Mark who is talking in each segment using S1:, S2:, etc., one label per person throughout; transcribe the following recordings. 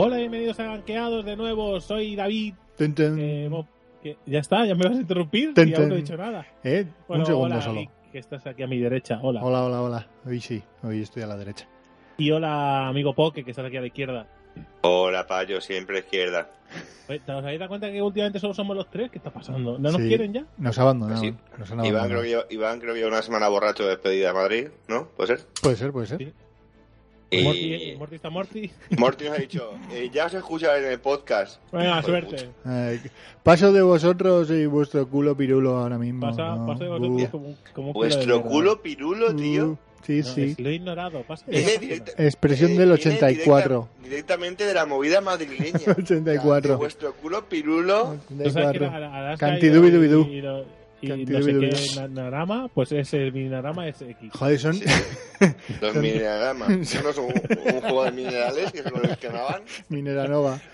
S1: Hola, bienvenidos a Ganqueados de nuevo. Soy David.
S2: Ten, ten.
S1: Eh, ya está, ya me vas a interrumpir.
S2: Ten,
S1: y aún no he dicho nada.
S2: Eh,
S1: Bueno,
S2: un segundo
S1: hola,
S2: solo.
S1: Vic, que estás aquí a mi derecha. Hola.
S2: Hola, hola, hola. Hoy sí, hoy estoy a la derecha.
S1: Y hola, amigo Poke, que estás aquí a la izquierda.
S3: Hola, payo, siempre izquierda.
S1: Oye, ¿Te os habéis dado cuenta que últimamente solo somos los tres? ¿Qué está pasando? ¿No nos
S2: Sí.
S1: quieren ya?
S2: Nos ha abandonado.
S3: Sí.
S2: Nos han
S3: Iván
S2: abandonado.
S3: creo, que lleva, Iván creo que una semana borracho de despedida a Madrid, ¿no? ¿Puede ser?
S2: Puede ser, puede ser.
S1: Sí.
S3: Y
S1: Morty, Morty está Morty.
S3: Morty nos ha dicho, eh, ya os he escuchado en el podcast. De
S1: suerte.
S2: Ay, paso de vosotros y vuestro culo pirulo ahora mismo.
S1: Pasa,
S2: ¿no?
S1: pasa de
S2: Uh,
S1: vosotros como, como culo de
S3: Vuestro
S1: mierda.
S3: culo pirulo, tío.
S2: uh, sí,
S1: No,
S2: sí.
S1: es- lo he ignorado. Pasa. Pasa.
S3: directa-
S2: Expresión
S3: eh,
S2: del
S3: viene
S2: 84.
S3: directa- directamente de la movida madrileña.
S2: 84.
S3: O sea, de vuestro culo pirulo.
S1: ¿Tú sabes que
S2: 84.
S1: Ala- Alaska
S2: Cantidubidubidú.
S1: Y, no sé qué pues ese mi Narama es X.
S2: Joder, son.
S3: Sí, los mineralamas. Son un, un juego de minerales que se coleccionaban.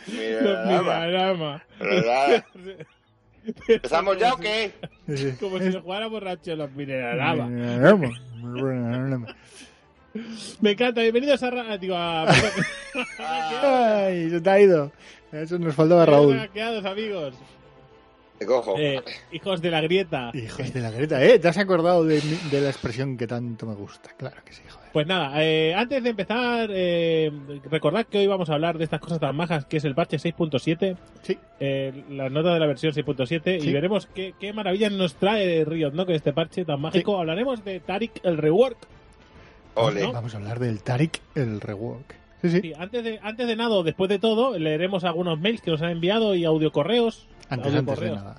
S2: Mineranova.
S3: ¿Verdad? ¿Empezamos ya o qué?
S1: Como si se jugara borracho los Mineralama.
S2: Mineranova. Mineranova.
S1: Me encanta, bienvenidos a... Ra- Digo, a...
S2: Ay, se te ha ido. Eso nos faltaba Raúl.
S1: Amigos.
S3: Te cojo.
S1: Eh, hijos de la grieta.
S2: Hijos de la greta, ¿eh? ¿Te has acordado de, mi- de la expresión que tanto me gusta? Claro que sí, joder.
S1: Pues nada, eh, antes de empezar, eh, recordad que hoy vamos a hablar de estas cosas tan majas que es el parche 6.7,
S2: Sí,
S1: eh, la nota de la versión 6.7
S2: Sí.
S1: y veremos qué, qué maravillas nos trae Riot, ¿no? Con este parche tan mágico. Hablaremos de Tarik el rework.
S3: Ole.
S1: ¿no?
S2: vamos a hablar del Tarik, el rework. Sí, sí.
S1: Sí, antes de antes de nada, o después de todo, leeremos algunos mails que nos han enviado y audio correos.
S2: Antes,
S1: audio
S2: antes de
S1: correos.
S2: nada.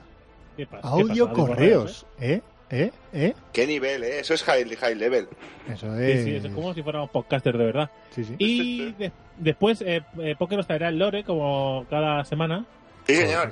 S1: ¿Qué pasa? ¿Qué
S2: Audio
S1: pasa?
S2: correos, ¿eh? ¿Eh? ¿Eh?
S3: ¿Qué nivel, eh? Eso es high, high level.
S2: Eso es.
S1: sí, eso es como si fuéramos podcasters de verdad.
S2: Sí, sí.
S1: Y de- después, eh, eh, Poké nos traerá el lore, como cada semana.
S3: Sí, señor.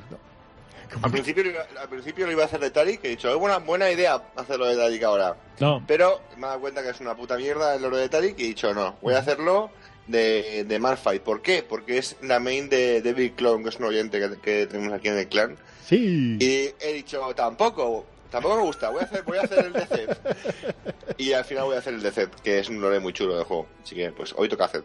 S3: Al principio, lo iba- al principio lo iba a hacer de Tarik, he dicho, es buena, buena idea hacerlo de Tarik ahora.
S1: No,
S3: Pero me he dado cuenta que es una puta mierda el oro de Tarik y he dicho, no, voy a hacerlo de, de Malphite. ¿Por qué? Porque es la main de David Clone, que es un oyente que, que tenemos aquí en el clan.
S2: Sí.
S3: Y he dicho, tampoco, tampoco me gusta, voy a hacer, voy a hacer el DZ. Y al final voy a hacer el DZ, que es un lore muy chulo del juego. Así que, pues, hoy toca hacer.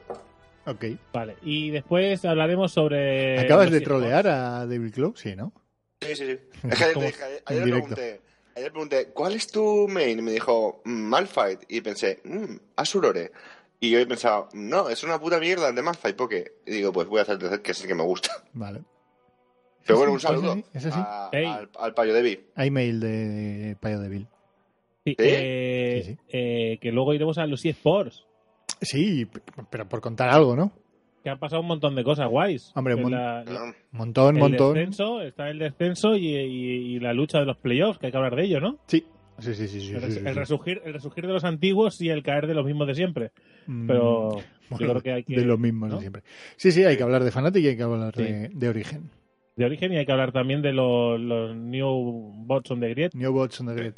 S2: Ok.
S1: vale. Y después hablaremos sobre.
S2: ¿Acabas de trolear a David Clow? Sí, ¿no?
S3: Sí, sí, sí. Es que ayer, le dije- ayer
S2: En
S3: le
S2: directo.
S3: pregunté, ayer le pregunté, ¿cuál es tu main? Y me dijo, "Mm, Malphite. Y pensé, mmm, Asurore. Y yo he pensado, no, es una puta mierda el de Malphite, ¿por qué? Y digo, pues voy a hacer el DZ, que es el que me gusta.
S2: Vale.
S3: Pero bueno, un saludo
S2: ese sí, ese sí.
S3: a-
S1: Ey.
S3: al, al payo de Vi.
S2: Hay mail de Payo de Bill.
S1: Sí, eh,
S2: Sí, sí.
S1: eh, que luego iremos a los eSports.
S2: Sí, pero por contar algo, ¿no?
S1: Que han pasado un montón de cosas guays.
S2: Hombre, mon-
S1: la-.
S2: Montón,
S1: el
S2: montón.
S1: descenso, está el descenso y, y- y la lucha de los playoffs, que hay que hablar de ello, ¿no?
S2: Sí. Sí, sí, sí. sí,
S1: el,
S2: sí,
S1: res-
S2: sí,
S1: el
S2: sí.
S1: resurgir, el resurgir de los antiguos y el caer de los mismos de siempre.
S2: Mm,
S1: Pero yo
S2: bueno,
S1: creo que hay que.
S2: de los mismos
S1: ¿no?
S2: de siempre. Sí, sí, hay que hablar de Fnatic y hay que hablar de Origen.
S1: de origen y hay que hablar también de los, los New Bots on the Grid.
S2: New Bots on the Grid.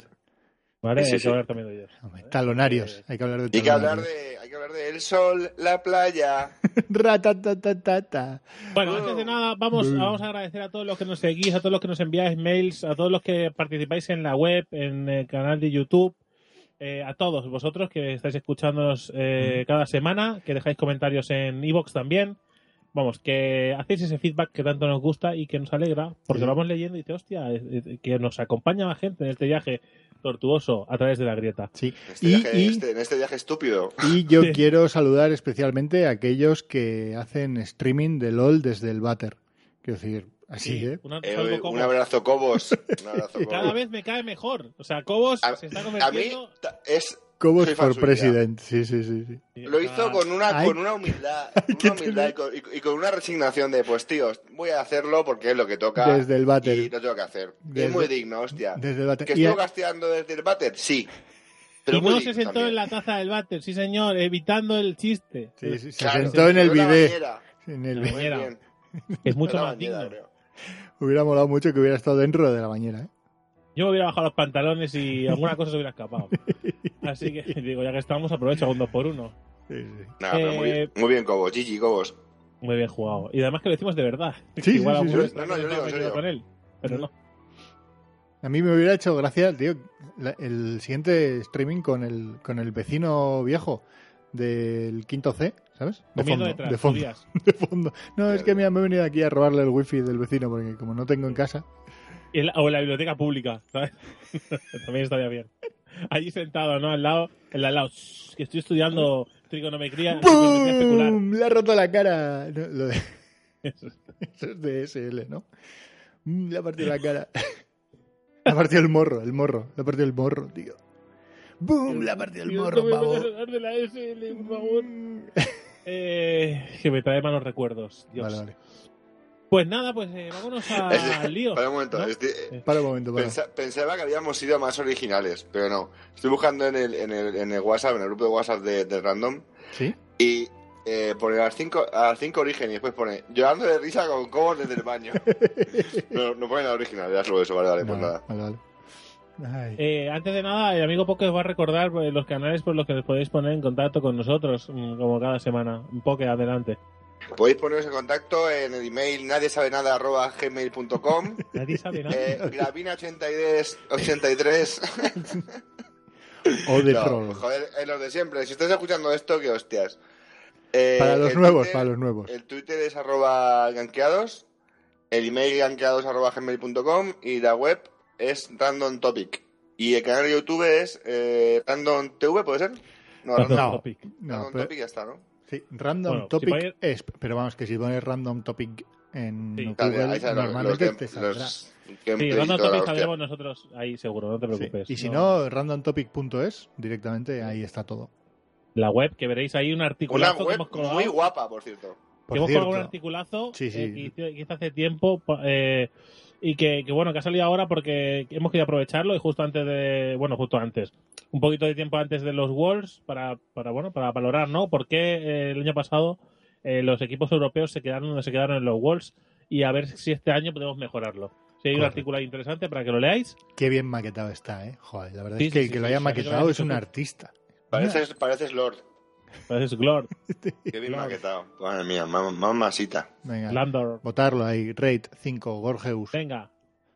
S1: ¿Vale?
S3: Sí,
S1: hay
S3: sí.
S1: que hablar también de ellos.
S2: Talonarios. Hay que hablar de
S3: hay que hablar de, hay que hablar de el sol, la playa.
S2: Ratatatatata.
S1: Bueno,
S3: Oh.
S1: antes de nada, vamos, vamos a agradecer a todos los que nos seguís, a todos los que nos enviáis mails, a todos los que participáis en la web, en el canal de YouTube, eh, a todos vosotros que estáis escuchándonos eh, cada semana, que dejáis comentarios en iVoox también. Vamos, que hacéis ese feedback que tanto nos gusta y que nos alegra, porque
S2: Sí.
S1: lo vamos leyendo y dice, hostia, eh, eh, que nos acompaña la gente en este viaje tortuoso a través de la grieta.
S2: Sí.
S3: En este,
S2: Y,
S3: viaje,
S2: y-
S3: este- en este viaje estúpido.
S2: y yo
S1: Sí.
S2: quiero saludar especialmente a aquellos que hacen streaming de LOL desde el váter. Quiero decir, así, ¿eh?
S1: Una-
S3: Eh,
S1: como-
S3: un abrazo, Cobos. Un abrazo, Cobos.
S1: Cada vez me cae mejor. O sea, Cobos
S3: A-
S1: se está
S3: A mí
S1: convirtiendo...
S3: es
S2: Cobos
S3: Soy
S2: for
S3: fan suya.
S2: President. Sí, sí, sí. sí.
S3: Lo hizo con una,
S2: Ay.
S3: con una humildad, una humildad y, con, y- y con una resignación de, pues tíos, voy a hacerlo porque es lo que toca
S2: Desde el váter.
S3: y lo tengo que hacer.
S2: Desde-
S3: es muy digno, hostia.
S2: Desde el váter.
S3: ¿Que
S2: Y
S3: estuvo
S2: a-
S3: casteando desde el váter? Sí. Pero
S1: y no se sentó
S3: también.
S1: en la taza del váter, sí señor, evitando el chiste.
S2: Sí, sí, se
S3: Claro,
S2: sentó en el bidet. En el bidet.
S1: Es mucho más
S3: bañera,
S1: digno.
S3: creo.
S2: Hubiera molado mucho que hubiera estado dentro de la bañera, ¿eh?
S1: Yo me hubiera bajado los pantalones y alguna cosa se hubiera escapado. Así que digo, ya que estamos, aprovecho un 2 por 1
S2: Sí, sí.
S3: Nah, pero muy,
S1: Eh,
S3: muy bien, Cobos. Gigi, Cobos.
S1: Muy bien jugado. Y además que lo decimos de verdad.
S2: Sí,
S1: Igual
S2: sí, sí,
S3: No, no, yo
S1: que
S3: digo,
S1: con él. Pero no.
S2: A mí me hubiera hecho gracia, tío, la- el siguiente streaming con el, con el vecino viejo del quinto C, ¿sabes? De fondo,
S1: detrás,
S2: de fondo, de fondo. No, es que mira, me he venido aquí a robarle el wifi del vecino porque como no tengo en casa.
S1: La- o en la biblioteca pública, ¿sabes? También estaría bien. Allí sentado, ¿no? Al lado, en al lado, "Shh, que estoy estudiando trigonometría, trigonometría especular.
S2: ¡Bum! Le ha roto la cara. No, lo de- Eso es de SL, ¿no? Mm, Le ha partido la cara. Le ha partido el morro, el morro. Le ha partido el morro, tío. ¡Bum! Le ha partido el morro, pavo.
S1: de la SL, por favor. Eh, que me trae malos recuerdos. Dios.
S2: Vale, vale.
S1: Pues nada, pues eh, vámonos al lío.
S3: Para un momento,
S1: ¿no?
S3: estoy- eh,
S2: Para un momento, para.
S3: pensa- pensaba que habíamos sido más originales, pero no. Estoy buscando en el, en el, en el WhatsApp, en el grupo de WhatsApp de, de Random,
S2: ¿Sí?
S3: y eh, pone a las 5 a las cinco origen y después pone llorando de risa con cobos desde el baño. no, no pone nada original, ya solo eso, vale, vale, pues nada.
S2: vale, vale.
S1: Eh, antes de nada, el amigo Poke os va a recordar eh, los canales por los que os podéis poner en contacto con nosotros, mm, como cada semana. Un Poke, adelante.
S3: Podéis poneros en contacto en el email nadie sabe nada arroba gmail.com
S1: Nadie sabe nada.
S3: eh, Gravina83
S2: O de
S3: no,
S2: troll.
S3: joder, es lo de siempre. Si estás escuchando esto, qué hostias. Eh,
S2: Para los nuevos,
S3: Twitter-
S2: para los nuevos.
S3: El Twitter es arroba ganqueados, el email ganqueados arroba gmail.com y la web es random topic. Y el canal de YouTube es eh, random TV, ¿puede ser? No,
S1: Random
S3: random,
S2: No,
S1: Topic.
S2: no,
S3: random
S2: pero-
S3: topic ya está, ¿no?
S2: Sí, random
S1: Bueno, si
S2: topic es, pero vamos, que si pones random topic en
S1: Sí.
S2: Google,
S3: Claro,
S2: normalmente
S3: los,
S2: te saldrá.
S3: los
S1: Sí, Random Topic saldremos nosotros ahí seguro, no te
S2: Sí.
S1: preocupes.
S2: Y si no, randomtopic.es, directamente ahí está todo.
S1: La web, que veréis ahí un
S3: Una
S1: articulazo que
S3: web
S1: hemos colgado.
S3: muy guapa, por cierto.
S2: Por
S1: que hemos
S2: cierto,
S1: colgado un articulazo
S2: Sí, sí.
S1: eh, que, que hace tiempo eh, y que, que, bueno que ha salido ahora porque hemos querido aprovecharlo y justo antes de bueno justo antes un poquito de tiempo antes de los Worlds para, para bueno para valorar no por qué eh, el año pasado eh, los equipos europeos se quedaron donde se quedaron en los Worlds y a ver si este año podemos mejorarlo si hay un artículo ahí interesante para que lo leáis
S2: Qué bien maquetado está, ¿eh? Joder, la verdad
S1: Sí,
S2: es que
S1: sí,
S2: el que
S1: sí,
S2: lo
S1: sí,
S2: haya
S1: sí,
S2: maquetado
S1: sí,
S2: es
S1: sí,
S2: un
S1: sí.
S2: artista.
S3: Pareces, pareces Lord.
S1: Pues es Glor
S3: Qué bien maquetado. Madre mía, mam- mamasita.
S2: Venga,
S1: Landor
S2: votarlo ahí. Rate 5, Gorgeus.
S1: venga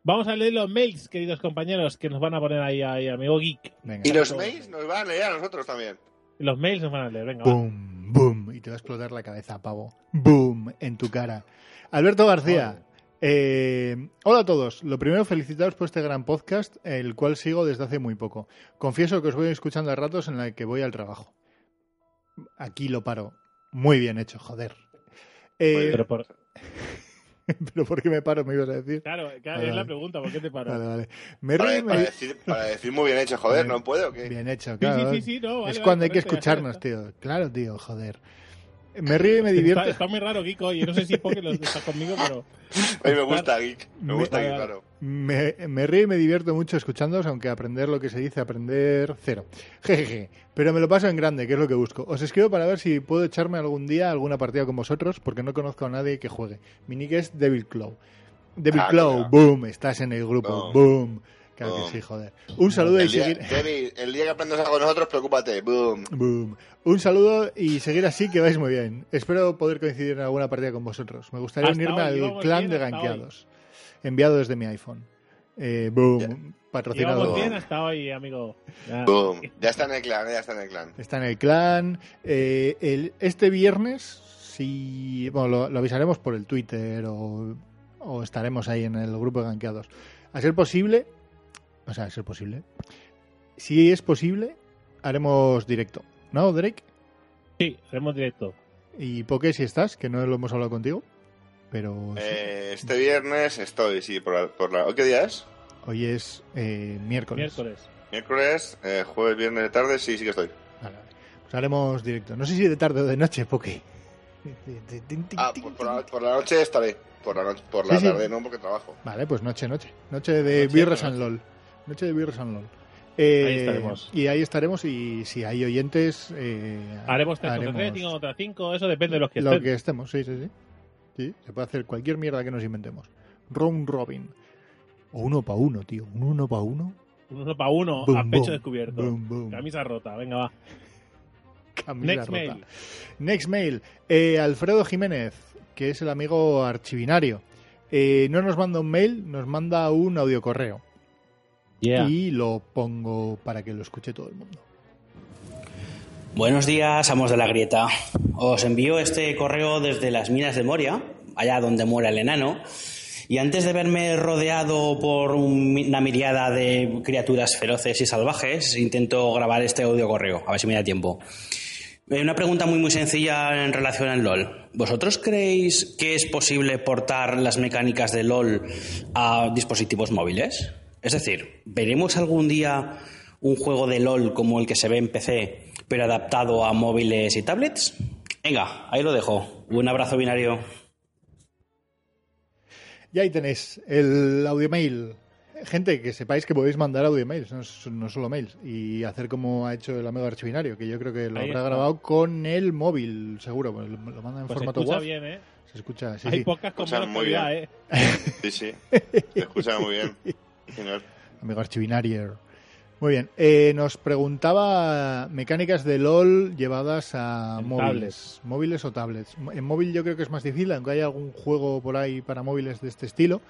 S1: vamos a leer los mails queridos compañeros que nos van a poner ahí, ahí amigo geek
S2: Venga.
S3: Y los mails nos van a leer a nosotros también.
S1: Y los mails nos van a leer venga va.
S2: Boom, boom. Y te va a explotar la cabeza, pavo. Boom, en tu cara. Alberto García. eh, hola a todos. Lo primero, felicitaros por este gran podcast, el cual sigo desde hace muy poco. Confieso que os voy escuchando a ratos en la que voy al trabajo. Aquí lo paro. Muy bien hecho, joder. Eh,
S1: Pero por-
S2: pero ¿por qué me paro? Me ibas a decir.
S1: Claro, claro,
S2: Vale,
S1: es la pregunta, ¿por qué te paro?
S2: Vale, vale. Me
S3: Para,
S2: río y me-
S3: para decir, para decir muy bien hecho, joder, ¿no puedo? o qué?
S2: Bien hecho, claro.
S1: sí, sí, sí, no, vale,
S2: es
S1: vale,
S2: cuando hay que escucharnos, tío. Claro, tío, joder. Me río y me divierto.
S1: Está, está muy raro, Kiko, y no sé si es porque lo estás conmigo, pero...
S3: A mí me gusta Geek. Me
S2: Me-
S3: gusta Geek, claro.
S2: Me, me río y me divierto mucho escuchándoos, aunque aprender lo que se dice, aprender cero. Jejeje. Pero me lo paso en grande, que es lo que busco. Os escribo para ver si puedo echarme algún día alguna partida con vosotros, porque no conozco a nadie que juegue. Mi nick es Devil Claw. Devil
S3: Ah,
S2: Claw, boom, estás en el grupo,
S3: Boom.
S2: boom. Claro que sí, joder. Un saludo y
S3: día,
S2: seguir...
S3: Debbie, el día que aprendas algo con nosotros, preocúpate. Boom.
S2: Boom. Un saludo y seguir así que vais muy bien. Espero poder coincidir en alguna partida con vosotros. Me gustaría
S1: Hasta
S2: unirme
S1: hoy,
S2: al clan
S1: bien
S2: de ganqueados. Enviado desde mi iPhone. Eh, boom.
S3: Ya.
S2: Patrocinado.
S1: Llevamos bien hasta hoy, amigo. Ya.
S3: Boom. Ya está en el clan, ya está en el clan.
S2: Está en el clan. Eh, el, este viernes, si. Bueno, lo, lo avisaremos por el Twitter o, o estaremos ahí en el grupo de ganqueados. A ser posible. O sea, a ser posible. Si es posible, haremos directo. ¿No, Drake?
S1: Sí, haremos directo.
S2: Y Poké, si estás, que no lo hemos hablado contigo. Pero sí.
S3: Eh, este viernes estoy, sí, por la, por la... ¿Qué día es?
S2: hoy es eh, miércoles.
S1: Miércoles.
S3: Miércoles, eh, jueves, viernes de tarde, sí, sí que estoy.
S2: Vale, vale. Pues haremos directo. No sé si de tarde o de noche, Poké.
S3: Ah, pues por la, por la noche estaré. Por la, noche, por la
S2: Sí, sí.
S3: tarde no, porque trabajo.
S2: Vale, pues noche, noche. Noche de Birras
S1: noche.
S2: and LOL. Noche de Birras and LOL. Eh,
S1: Ahí estaremos.
S2: Y ahí estaremos y si hay oyentes... eh,
S1: Haremos 3 contra 3,
S2: haremos
S1: 5 contra 5, eso depende de los que
S2: lo
S1: estén.
S2: que estemos, sí, sí, sí. Sí, se puede hacer cualquier mierda que nos inventemos. Round Robin. O uno para uno, tío. Un uno para uno.
S1: Uno para uno,
S2: Boom,
S1: a pecho
S2: boom,
S1: descubierto.
S2: boom, boom.
S1: Camisa rota, venga, va.
S2: Camisa
S1: Next
S2: rota.
S1: mail.
S2: Next mail. Eh, Alfredo Jiménez, que es el amigo archivinario. Eh, no nos manda un mail, nos manda un audio correo.
S1: Yeah.
S2: Y lo pongo para que lo escuche todo el mundo.
S4: Buenos días, amos de la grieta. Os envío este correo desde las minas de Moria, allá donde muera el enano. Y antes de verme rodeado por una miriada de criaturas feroces y salvajes, intento grabar este audio correo, a ver si me da tiempo. Eh, Una pregunta muy muy sencilla en relación al LOL. ¿Vosotros creéis que es posible portar las mecánicas de LOL a dispositivos móviles? Es decir, ¿veremos algún día un juego de LOL como el que se ve en PC, pero adaptado a móviles y tablets? Venga, ahí lo dejo. Un abrazo binario.
S2: Y ahí tenéis el audio mail. Gente, que sepáis que podéis mandar audio mails, no, solo mails. Y hacer como ha hecho el amigo archivinario, que yo creo que lo
S1: Ahí
S2: habrá
S1: está.
S2: grabado con el móvil, seguro. porque Lo, lo manda en
S1: Pues se
S2: formato
S1: escucha
S2: WAV.
S1: bien, ¿eh?
S2: Se escucha, sí,
S1: Hay
S2: sí.
S1: pocas buena
S3: muy bien.
S1: ¿eh?
S3: Sí, sí. Se escucha muy bien. Señor.
S2: Amigo archivinarier. Muy bien. Eh, nos preguntaba mecánicas de LOL llevadas a
S1: En
S2: móviles.
S1: tablets.
S2: Móviles o tablets. En móvil yo creo que es más difícil, aunque hay algún juego por ahí para móviles de este estilo.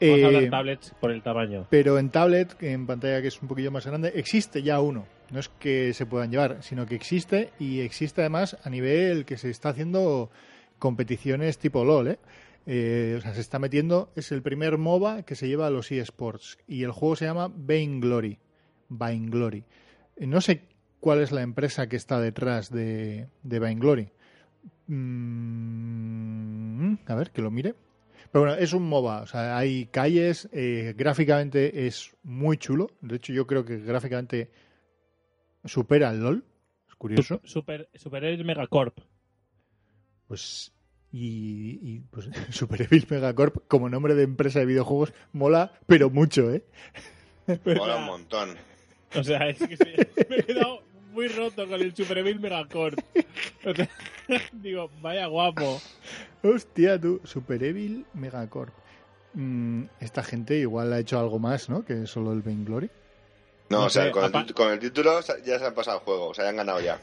S1: Vamos a hablar
S2: Eh,
S1: de tablets por el tamaño.
S2: pero en tablet, en pantalla que es un poquillo más grande, existe ya uno. No es que se puedan llevar, sino que existe y existe además a nivel que se está haciendo competiciones tipo LOL, ¿eh? Eh, o sea, se está metiendo, es el primer MOBA que se lleva a los eSports y el juego se llama Vainglory. Vainglory. Eh, No sé cuál es la empresa que está detrás de, de Vainglory. Mm, a ver, que lo mire. Pero bueno, es un MOBA, o sea, hay calles, eh, gráficamente es muy chulo. De hecho, yo creo que gráficamente supera al LOL. Es curioso.
S1: Super, Super Air Megacorp.
S2: Pues. Y, y, pues Super Evil Megacorp como nombre de empresa de videojuegos mola, pero mucho, ¿eh?
S3: Mola un montón.
S1: O sea, es que se- me he quedado muy roto con el Super Evil Megacorp. O sea, digo, vaya guapo.
S2: Hostia, tú, Super Evil Megacorp. Mm, esta gente igual ha hecho algo más, ¿no? Que solo el Vainglory.
S3: No,
S1: No
S3: o sea,
S1: sé,
S3: con, el, con título ya se han pasado el juego, o sea, ya han ganado ya.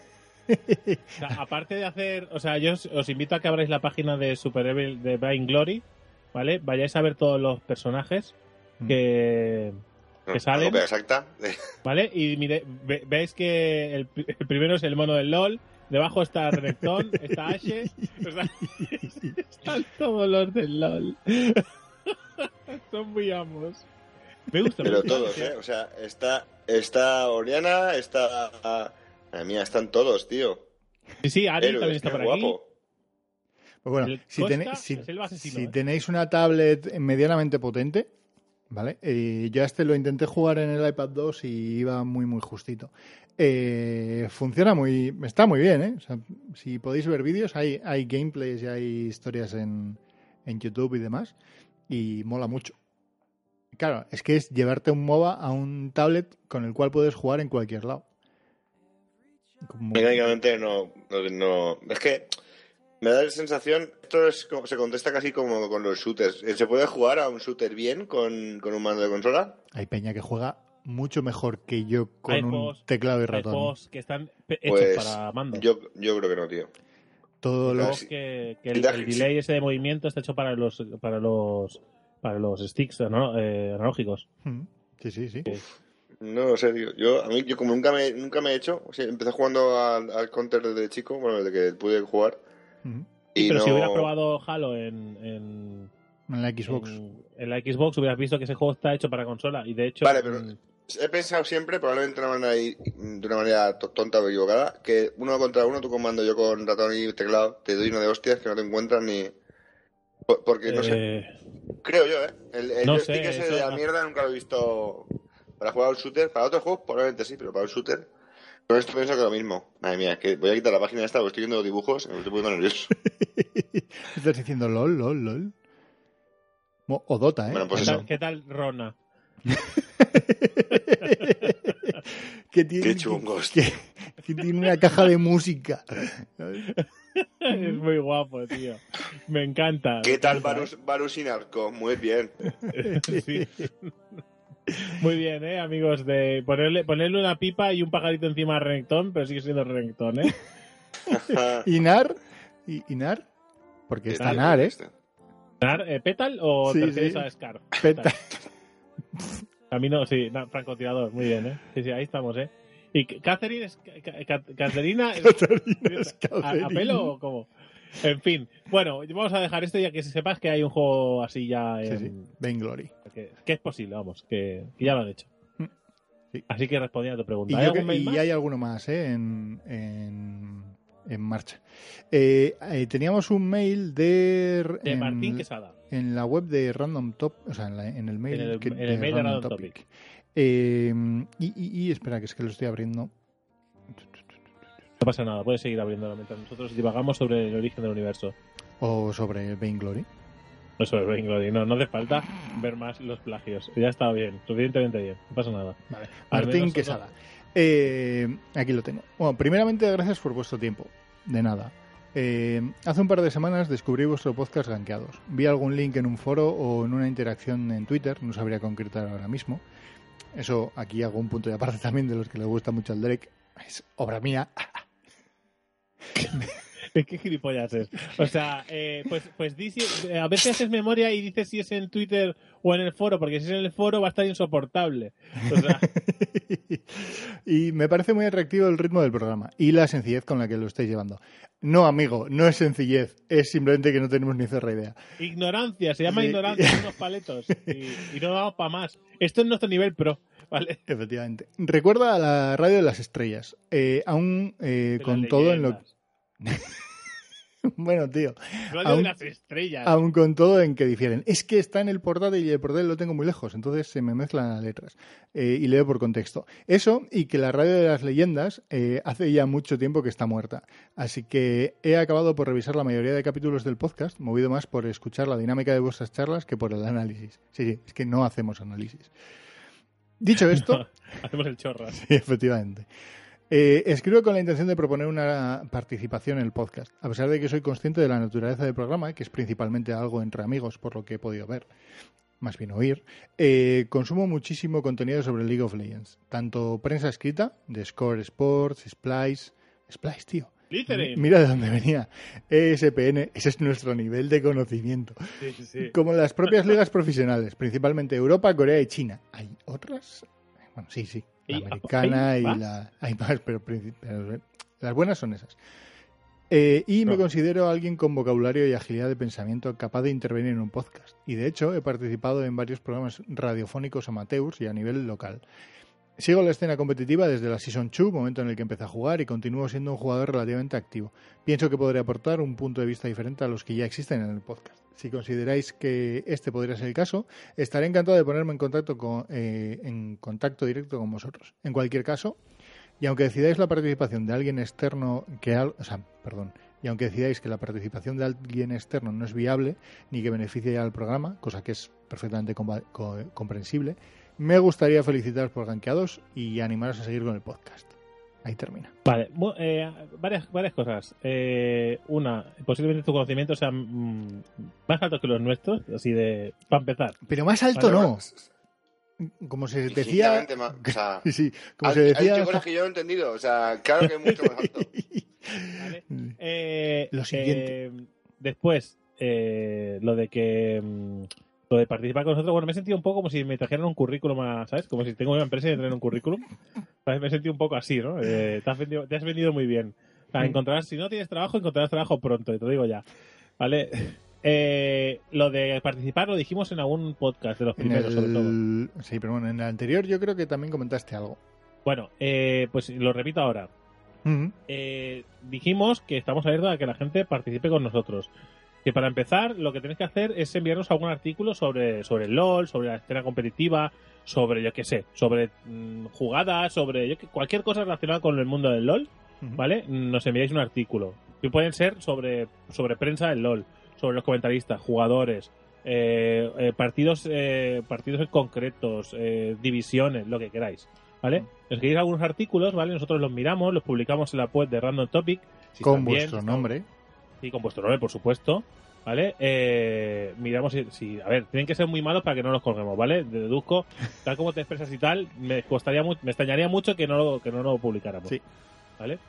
S1: O sea, aparte de hacer, o sea, yo os, os invito a que abráis la página de Super Evil de Vain Glory, ¿vale? Vayáis a ver todos los personajes que,
S3: No,
S1: Que salen.
S3: copia exacta.
S1: ¿vale? Y mire, ve- veis que el, pri- el primero es el mono del LOL, debajo está Renekton, está Ashe, sea, están todos los del LOL. Son muy amos. Me gusta
S3: Pero
S1: mucho.
S3: todos, ¿eh? O sea, está, está Oriana, está... Madre mía, están todos, tío.
S1: Sí, sí, Ari
S3: Héroes,
S1: también está por aquí.
S3: guapo.
S2: Pues bueno,
S1: El
S2: si,
S1: Costa
S2: tenéis, si,
S1: es el asesino,
S2: si
S1: ¿eh?
S2: tenéis una tablet medianamente potente, ¿vale? Eh, yo este lo intenté jugar en el iPad 2 y iba muy, muy justito. Eh, funciona muy... Está muy bien, ¿eh? O sea, si podéis ver vídeos, hay, hay gameplays y hay historias en, en YouTube y demás, y mola mucho. Claro, es que es llevarte un MOBA a un tablet con el cual puedes jugar en cualquier lado. Como-
S3: no, no, no- Es que me da la sensación... Esto es como- se contesta casi como con los shooters. ¿Se puede jugar a un shooter bien con, con un mando de consola?
S2: Hay peña que juega mucho mejor que yo con
S1: Hay
S2: un
S1: juegos-
S2: teclado y
S1: Hay
S2: ratón.
S1: juegos que están hechos
S3: Pues
S1: para mando.
S3: yo, yo creo que no, tío.
S2: Todo lo
S1: Juegos
S3: sí.
S1: que, que el, el delay ese de movimiento está hecho para los para los para los sticks ¿no? Eh, analógicos.
S2: Mm, Sí, sí, sí.
S3: No lo sé, tío. Yo, a mí, yo como nunca me, nunca me he hecho... o sea, empecé jugando al, al Counter desde chico, bueno, desde que pude jugar. Y
S1: Pero
S3: no...
S1: si hubieras probado Halo en, en,
S2: En la Xbox.
S1: en, en la Xbox, hubieras visto que ese juego está hecho para consola. Y de hecho,
S3: Vale, pero- He pensado siempre, probablemente de una manera, de una manera to- tonta o equivocada, que uno contra uno, tú comando yo con ratón y teclado, te doy uno de hostias que no te encuentran ni... Por- Porque, no sé,
S1: eh,
S3: creo yo, ¿eh? El, el
S1: no
S3: joystick
S1: sé,
S3: ese
S1: eso
S3: de la
S1: no-
S3: mierda nunca lo he visto para jugar al shooter. Para otros juegos probablemente sí, pero para el shooter... Con esto pienso que lo mismo. Madre mía, que voy a quitar la página esta porque estoy viendo los dibujos y me estoy poniendo nervioso.
S2: Estás diciendo LOL, LOL, LOL. O Dota, ¿eh?
S3: Bueno, pues
S1: ¿qué,
S3: eso.
S1: tal, qué tal Rona?
S2: que tiene,
S3: Qué chungos.
S2: Que, que tiene una caja de música.
S1: es muy guapo, tío. Me encanta.
S3: ¿Qué tal Varus, Varus Inarco? Muy bien.
S1: Sí. Muy bien, ¿eh, amigos? De ponerle, ponerle una pipa y un pajarito encima a Renekton, pero sigue siendo Renekton, ¿eh?
S2: Inar. I- Inar. Porque está Nar, ¿eh?
S3: este.
S1: ¿Nar- eh, ¿Petal o
S2: Sí,
S1: te refieres
S2: sí.
S1: a Scar?
S2: Peta.
S1: Camino, sí, no, francotirador, muy bien, ¿eh? Sí, sí, ahí estamos, ¿eh? ¿Y Catherine es Ca- Ca- Caterina?
S2: Caterina es
S1: ¿A, a pelo o cómo? En fin, bueno, vamos a dejar esto ya que sepas que hay un juego así ya
S2: Sí,
S1: en-
S2: sí. Vainglory.
S1: Que, que es posible, vamos, que, que ya lo han hecho.
S2: Mm, sí.
S1: Así que respondiendo a tu pregunta.
S2: Y,
S1: ¿Hay algún
S2: que- y hay alguno más ¿eh? en, en, en marcha. Eh, eh, teníamos un mail de,
S1: De
S2: en,
S1: Martín Quesada.
S2: en la web de Random Top, o sea, en, la- en el mail,
S1: En el-
S2: que-
S1: en el mail de Random Topic.
S2: Eh, y, y- y espera, que es que lo estoy abriendo.
S1: No pasa nada, puedes seguir abriéndolo mientras nosotros divagamos sobre el origen del universo.
S2: O sobre Vainglory.
S1: Eso es Vainglory. No, no hace falta ver más los plagios. Ya está bien, suficientemente bien. No pasa nada.
S2: Vale.
S1: Al
S2: Martín Quesada. Eh, aquí lo tengo. Bueno, primeramente, gracias por vuestro tiempo. De nada. Eh, hace un par de semanas descubrí vuestro podcast Ganqueados. Vi algún link en un foro o en una interacción en Twitter, no sabría concretar ahora mismo. Eso, aquí hago un punto de aparte también de los que le gusta mucho al Drake. Es obra mía.
S1: ¿Qué gilipollas es? O sea, eh, pues, pues di si- a si haces memoria y dices si es en Twitter o en el foro, porque si es en el foro va a estar insoportable. O sea,
S2: y me parece muy atractivo el ritmo del programa y la sencillez con la que lo estáis llevando. No, amigo, no es sencillez, es simplemente que no tenemos ni cerra idea.
S1: ignorancia, se llama
S2: Sí.
S1: ignorancia, son unos paletos. Y, y no vamos para más. Esto es nuestro nivel pro, ¿vale?
S2: Efectivamente. Recuerda a la radio de las estrellas. Eh, aún eh, con todo en lo. Bueno, tío. Aún-
S1: de las estrellas.
S2: Aún con todo en que difieren. Es que está en el portátil y el portátil lo tengo muy lejos, entonces se me mezclan las letras. Eh, y leo por contexto. Eso y que la radio de las leyendas eh, hace ya mucho tiempo que está muerta. Así que he acabado por revisar la mayoría de capítulos del podcast, movido más por escuchar la dinámica de vuestras charlas que por el análisis. Sí, sí, es que no hacemos análisis. Dicho esto,
S1: Hacemos el chorras.
S2: Sí, efectivamente. Eh, escribo con la intención de proponer una participación en el podcast, a pesar de que soy consciente de la naturaleza del programa, que es principalmente algo entre amigos, por lo que he podido ver, más bien oír. eh, consumo muchísimo contenido sobre League of Legends, tanto prensa escrita, de Score Sports, Splice. Splice, tío. Mira de dónde venía. ESPN, ese es nuestro nivel de conocimiento.
S1: Sí, sí, sí.
S2: Como las propias ligas profesionales, principalmente Europa, Corea y China. ¿Hay otras? Bueno, sí, sí. La
S1: ¿Y
S2: americana
S1: hay
S2: y
S1: más?
S2: la... Hay más, pero, eh, las buenas son esas. Eh, y me considero alguien con vocabulario y agilidad de pensamiento capaz de intervenir en un podcast. Y de hecho he participado en varios programas radiofónicos amateurs y a nivel local. Sigo la escena competitiva desde la Season 2, momento en el que empecé a jugar, y continúo siendo un jugador relativamente activo. Pienso que podré aportar un punto de vista diferente a los que ya existen en el podcast. Si consideráis que este podría ser el caso, estaré encantado de ponerme en contacto, con, eh, en contacto directo con vosotros. En cualquier caso, y aunque decidáis la participación de alguien externo que al- o sea, perdón, y aunque decidáis que la participación de alguien externo no es viable ni que beneficie al programa, cosa que es perfectamente comprensible, me gustaría felicitaros por ganqueados y animaros a seguir con el podcast. Ahí termina.
S1: Vale, eh, varias, varias cosas. Eh, una, posiblemente tu conocimiento sea mm, más alto que los nuestros, así de. Para empezar.
S2: Pero más alto
S1: Vale,
S2: no. Como se decía.
S3: Más, o sea,
S2: Sí, sí, como
S3: hay,
S2: se decía.
S3: hay cosas que yo no he entendido. O sea, claro que es mucho más alto.
S1: ¿vale? Eh,
S2: Lo siguiente.
S1: eh, después, eh, lo de que. mm, lo de participar con nosotros, bueno, me he sentido un poco como si me trajeran un currículum, a- ¿sabes? Como si tengo una empresa y me traen un currículum. ¿Sabes? Me he sentido un poco así, ¿no? Eh, te, has vendido, te has vendido muy bien. O sea, encontrarás, si no tienes trabajo, encontrarás trabajo pronto, y te lo digo ya. ¿Vale? Eh, lo de participar lo dijimos en algún podcast de los primeros, sobre todo.
S2: el... Sí, pero bueno, en el anterior yo creo que también comentaste algo.
S1: Bueno, eh, pues lo repito ahora.
S2: Ujú.
S1: eh, dijimos que estamos abiertos a que la gente participe con nosotros. Que para empezar, lo que tenéis que hacer es enviarnos algún artículo sobre, sobre el LOL, sobre la escena competitiva, sobre, yo qué sé, sobre mm, jugadas, sobre yo cualquier cosa relacionada con el mundo del LOL. ¿vale? Nos enviáis un artículo. Que pueden ser sobre, sobre prensa del LOL, sobre los comentaristas, jugadores, eh, eh, partidos, eh, partidos concretos, eh, divisiones, lo que queráis. ¿Vale? Nos queréis algunos artículos, ¿vale? Nosotros los miramos, los publicamos en la web de Random Topic. Si
S2: Con
S1: bien,
S2: vuestro nombre.
S1: Sí, con vuestro nombre, por supuesto. ¿Vale? Eh, miramos si, si- A ver, tienen que ser muy malos para que no los colguemos, ¿vale? Deduzco, tal como te expresas y tal, me costaría mu- me extrañaría mucho que no lo, que no lo publicáramos.
S2: Sí.
S1: ¿Vale?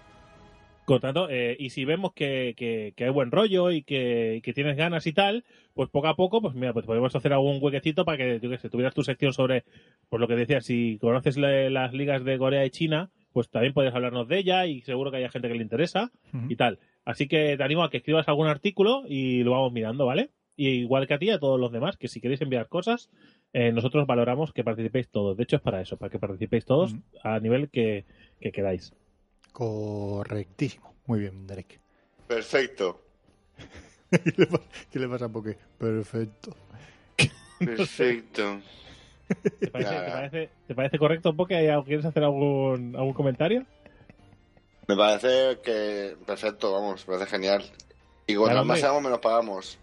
S1: Por tanto, eh, y si vemos que, que- que hay buen rollo y que, y que tienes ganas y tal, pues poco a poco, pues mira, pues podemos hacer algún huequecito para que, yo qué sé, tuvieras tu sección sobre, por lo que decías, si conoces la- las ligas de Corea y China, pues también puedes hablarnos de ella y seguro que haya gente que le interesa y tal. Así que te animo a que escribas algún artículo y lo vamos mirando, ¿vale? Y igual que a ti, a todos los demás, que si queréis enviar cosas, eh, nosotros valoramos que participéis todos. De hecho, es para eso, para que participéis todos a nivel que, que queráis.
S2: Correctísimo. Muy bien, Derek.
S3: Perfecto.
S2: ¿Qué le pasa, ¿Qué le pasa a Poké? Perfecto.
S3: Perfecto.
S1: ¿Te parece, te parece, te parece correcto, Poke? ¿Hay- ¿Quieres hacer algún, algún comentario?
S3: Me parece que perfecto, vamos, me parece genial. Y
S1: Claro,
S3: más hagamos, menos pagamos.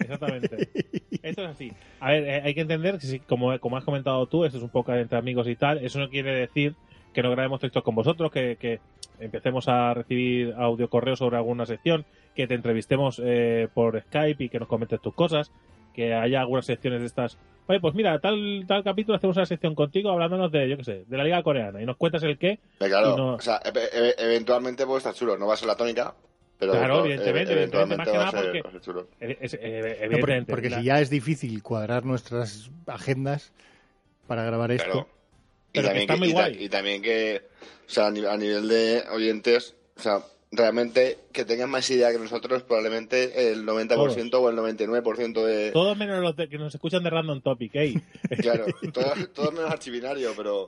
S1: Exactamente. Esto es así. A ver, eh, hay que entender que, sí, como, como has comentado tú, esto es un poco entre amigos y tal. Eso no quiere decir que no grabemos textos con vosotros, que, que empecemos a recibir audio correo sobre alguna sección, que te entrevistemos eh, por Skype y que nos comentes tus cosas, que haya algunas secciones de estas. Oye, pues mira, tal, tal capítulo hacemos una sección contigo hablándonos de, yo qué sé, de la Liga Coreana y nos cuentas el qué.
S3: Eh, Claro,
S1: no-
S3: o sea, e- e- eventualmente puede estar chulo. No va a ser la tónica, pero
S1: Claro,
S3: no,
S1: evidentemente,
S3: e-
S1: evidentemente, más que
S3: va a
S1: nada
S3: ser,
S1: porque-. Eh, es- eh,
S2: No, porque si ya es difícil cuadrar nuestras agendas para grabar esto.
S3: Claro. Y
S1: Pero que
S3: también,
S1: está
S3: que,
S1: muy
S3: y,
S1: guay.
S3: y también que, o sea, a nivel de oyentes, o sea, realmente que tengan más idea que nosotros, probablemente el 90% todos. o el 99% de...
S1: Todos menos los de, que nos escuchan de Random Topic, ¿eh?
S3: claro, todos, todos, menos archivinario, pero...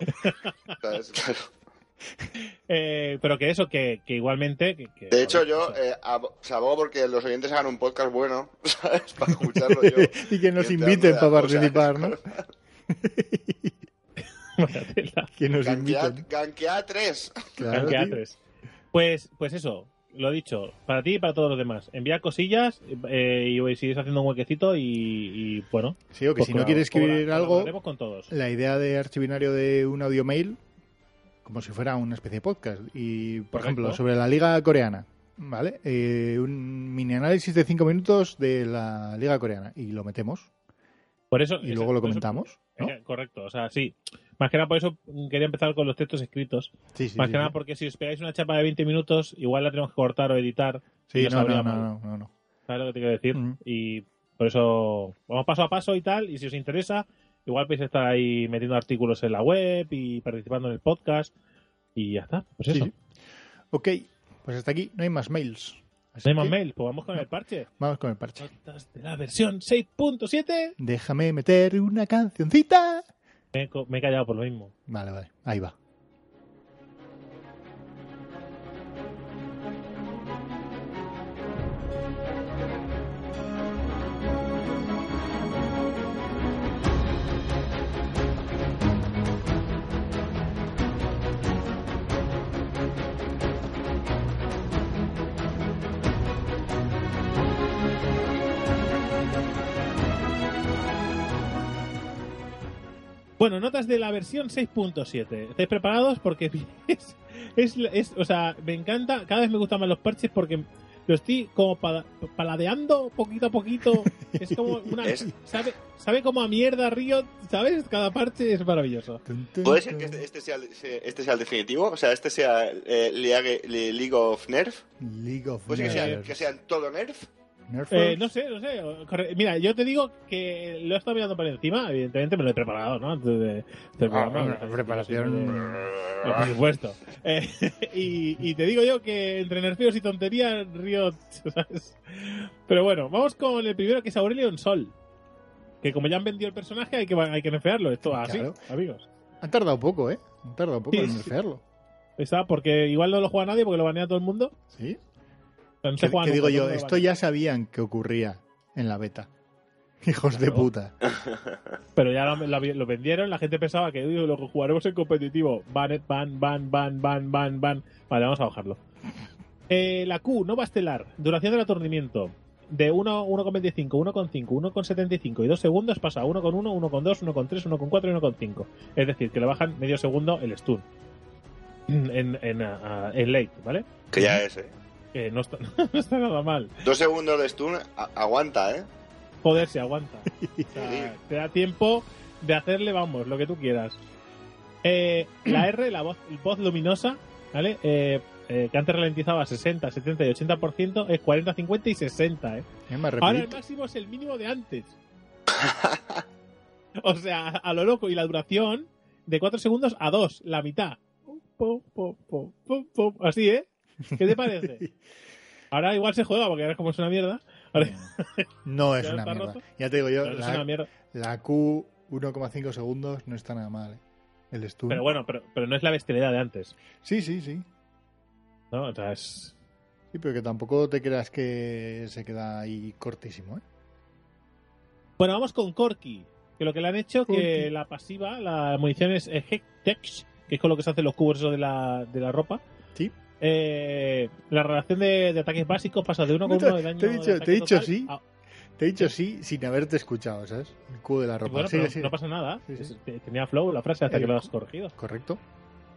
S3: ¿sabes? Claro.
S1: Eh, pero que eso, que, que igualmente... Que, que...
S3: de hecho, yo eh, abogo porque los oyentes hagan un podcast bueno, ¿sabes? Para escucharlo yo.
S2: y que nos inviten para participar, ¿no? que nos inviten.
S3: Ganquea 3.
S2: Claro, Ganquea
S1: 3. Pues, pues eso, lo dicho, para ti y para todos los demás. Envía cosillas eh, y sigues haciendo un huequecito y, y, bueno.
S2: Sí, o que
S1: pues
S2: si no quieres escribir algo,
S1: colaboraremos con todos.
S2: la idea de archivinario de un audio mail, como si fuera una especie de podcast. Y, por
S1: Correcto.
S2: ejemplo, sobre la liga coreana, ¿vale? Eh, un mini análisis de cinco minutos de la liga coreana. Y lo metemos.
S1: Por eso,
S2: Y luego lo
S1: eso-
S2: comentamos, ¿no?
S1: eh, correcto, o sea, sí. Más que nada por eso quería empezar con los textos escritos.
S2: Sí, sí.
S1: Más
S2: sí,
S1: que nada porque si os pegáis una chapa de 20 minutos, igual la tenemos que cortar o editar.
S2: Sí, no, no, no, no, no.
S1: ¿Sabes lo que te quiero decir? Y por eso vamos paso a paso y tal. Y si os interesa, igual podéis estar ahí metiendo artículos en la web y participando en el podcast. Y ya está. Pues eso.
S2: sí. Ok, pues hasta aquí no hay más mails. Así
S1: más
S2: que
S1: mail. Pues vamos con el parche.
S2: Vamos con el parche.
S1: Notas de la versión 6.7.
S2: Déjame meter una cancioncita.
S1: Me, me he callado por lo mismo.
S2: Vale, vale, ahí va.
S1: Bueno, notas de la versión 6.7. ¿Estáis preparados? Porque es, es, es- O sea, me encanta. Cada vez me gustan más los parches porque lo estoy como pa- paladeando poquito a poquito. Es como una.
S3: Es-
S1: ¿Sabe, sabe como a mierda Riot? ¿Sabes? Cada parche es maravilloso.
S3: ¿Puede ser que este, este sea, el, este sea el definitivo? O sea, este sea eh, League- Le- League of Nerf.
S2: League of
S3: ¿Puede ser que, sea, que sean todo Nerf?
S1: Eh, no sé, no sé. Corre- Mira, yo te digo que lo he estado mirando por encima. Evidentemente me lo he preparado, ¿no? Antes de, del
S2: Ah,
S1: programa.
S2: preparación.
S1: Por supuesto. Eh, y, y te digo yo que entre nerfeos y tonterías, ¿sabes? Pero bueno, vamos con el primero que es Aurelion Sol. Que como ya han vendido el personaje, hay que, hay que nerfearlo. Esto así,
S2: Claro.
S1: amigos.
S2: Han tardado poco, ¿eh? Han tardado poco
S1: Sí,
S2: en
S1: sí.
S2: nerfearlo.
S1: Está, porque igual no lo juega nadie porque lo banea todo el mundo.
S2: ¿Sí?
S1: No se
S2: ¿Qué,
S1: juega
S2: qué
S1: nunca,
S2: digo yo? Esto ya sabían que ocurría en la beta. Hijos de
S1: Claro.
S2: puta.
S1: Pero ya lo, lo- lo vendieron, la gente pensaba que "Uy, lo jugaremos en competitivo. Ban, ban, ban, ban, ban, ban, ban. Vale, vamos a bajarlo. Eh, la Q, Nova Estelar. Duración del aturdimiento. De 1, 1,25, 1,5, 1,75 y 2 segundos pasa a 1,1, 1,2, 1,3, 1,4 y 1,5. Es decir, que le bajan medio segundo el stun. En, en, a- a- en late, ¿vale?
S3: Que ya es, ¿eh?
S1: Que no está, no está nada mal.
S3: Dos segundos de stun, aguanta, ¿eh?
S1: Joder, se aguanta. O sea, te da tiempo de hacerle, vamos, lo que tú quieras. Eh, la R, la voz, voz luminosa, ¿vale? Eh, eh, que antes ralentizaba 60, 70 y 80%, es 40, 50 y 60, ¿eh?
S2: Es más
S1: Ahora el máximo es el mínimo de antes. o sea, a lo loco. Y la duración de 4 segundos a 2, la mitad. pum, pum, pum, pum, pum. Así, ¿eh? ¿Qué te parece? Ahora igual se juega porque ahora como es una mierda. Ahora,
S2: No es una mierda.
S1: roto.
S2: Ya te digo yo,
S1: pero es una
S2: la,
S1: mierda.
S2: la Q 1,5 segundos no está nada mal. ¿eh? El stun.
S1: Pero bueno, pero, pero no es la bestialidad de antes.
S2: Sí, sí, sí.
S1: ¿no? O sea, es...
S2: Sí, pero que tampoco te creas que se queda ahí cortísimo, ¿eh?
S1: Bueno, vamos con Corky. Que lo que le han hecho, que
S2: Corky.
S1: la pasiva, la munición es Hectex, que es con lo que se hacen los cubos de la, de la ropa.
S2: Sí.
S1: Eh, la relación de, de ataques básicos pasa de uno con uno de daño.
S2: te he dicho- te he dicho sí.
S1: a-
S2: Te he dicho sí sin haberte escuchado, ¿sabes? El cubo de la ropa.
S1: bueno, no pasa nada.
S2: Sí,
S1: Tenía flow la frase hasta
S2: Eh,
S1: que lo has corregido.
S2: Correcto.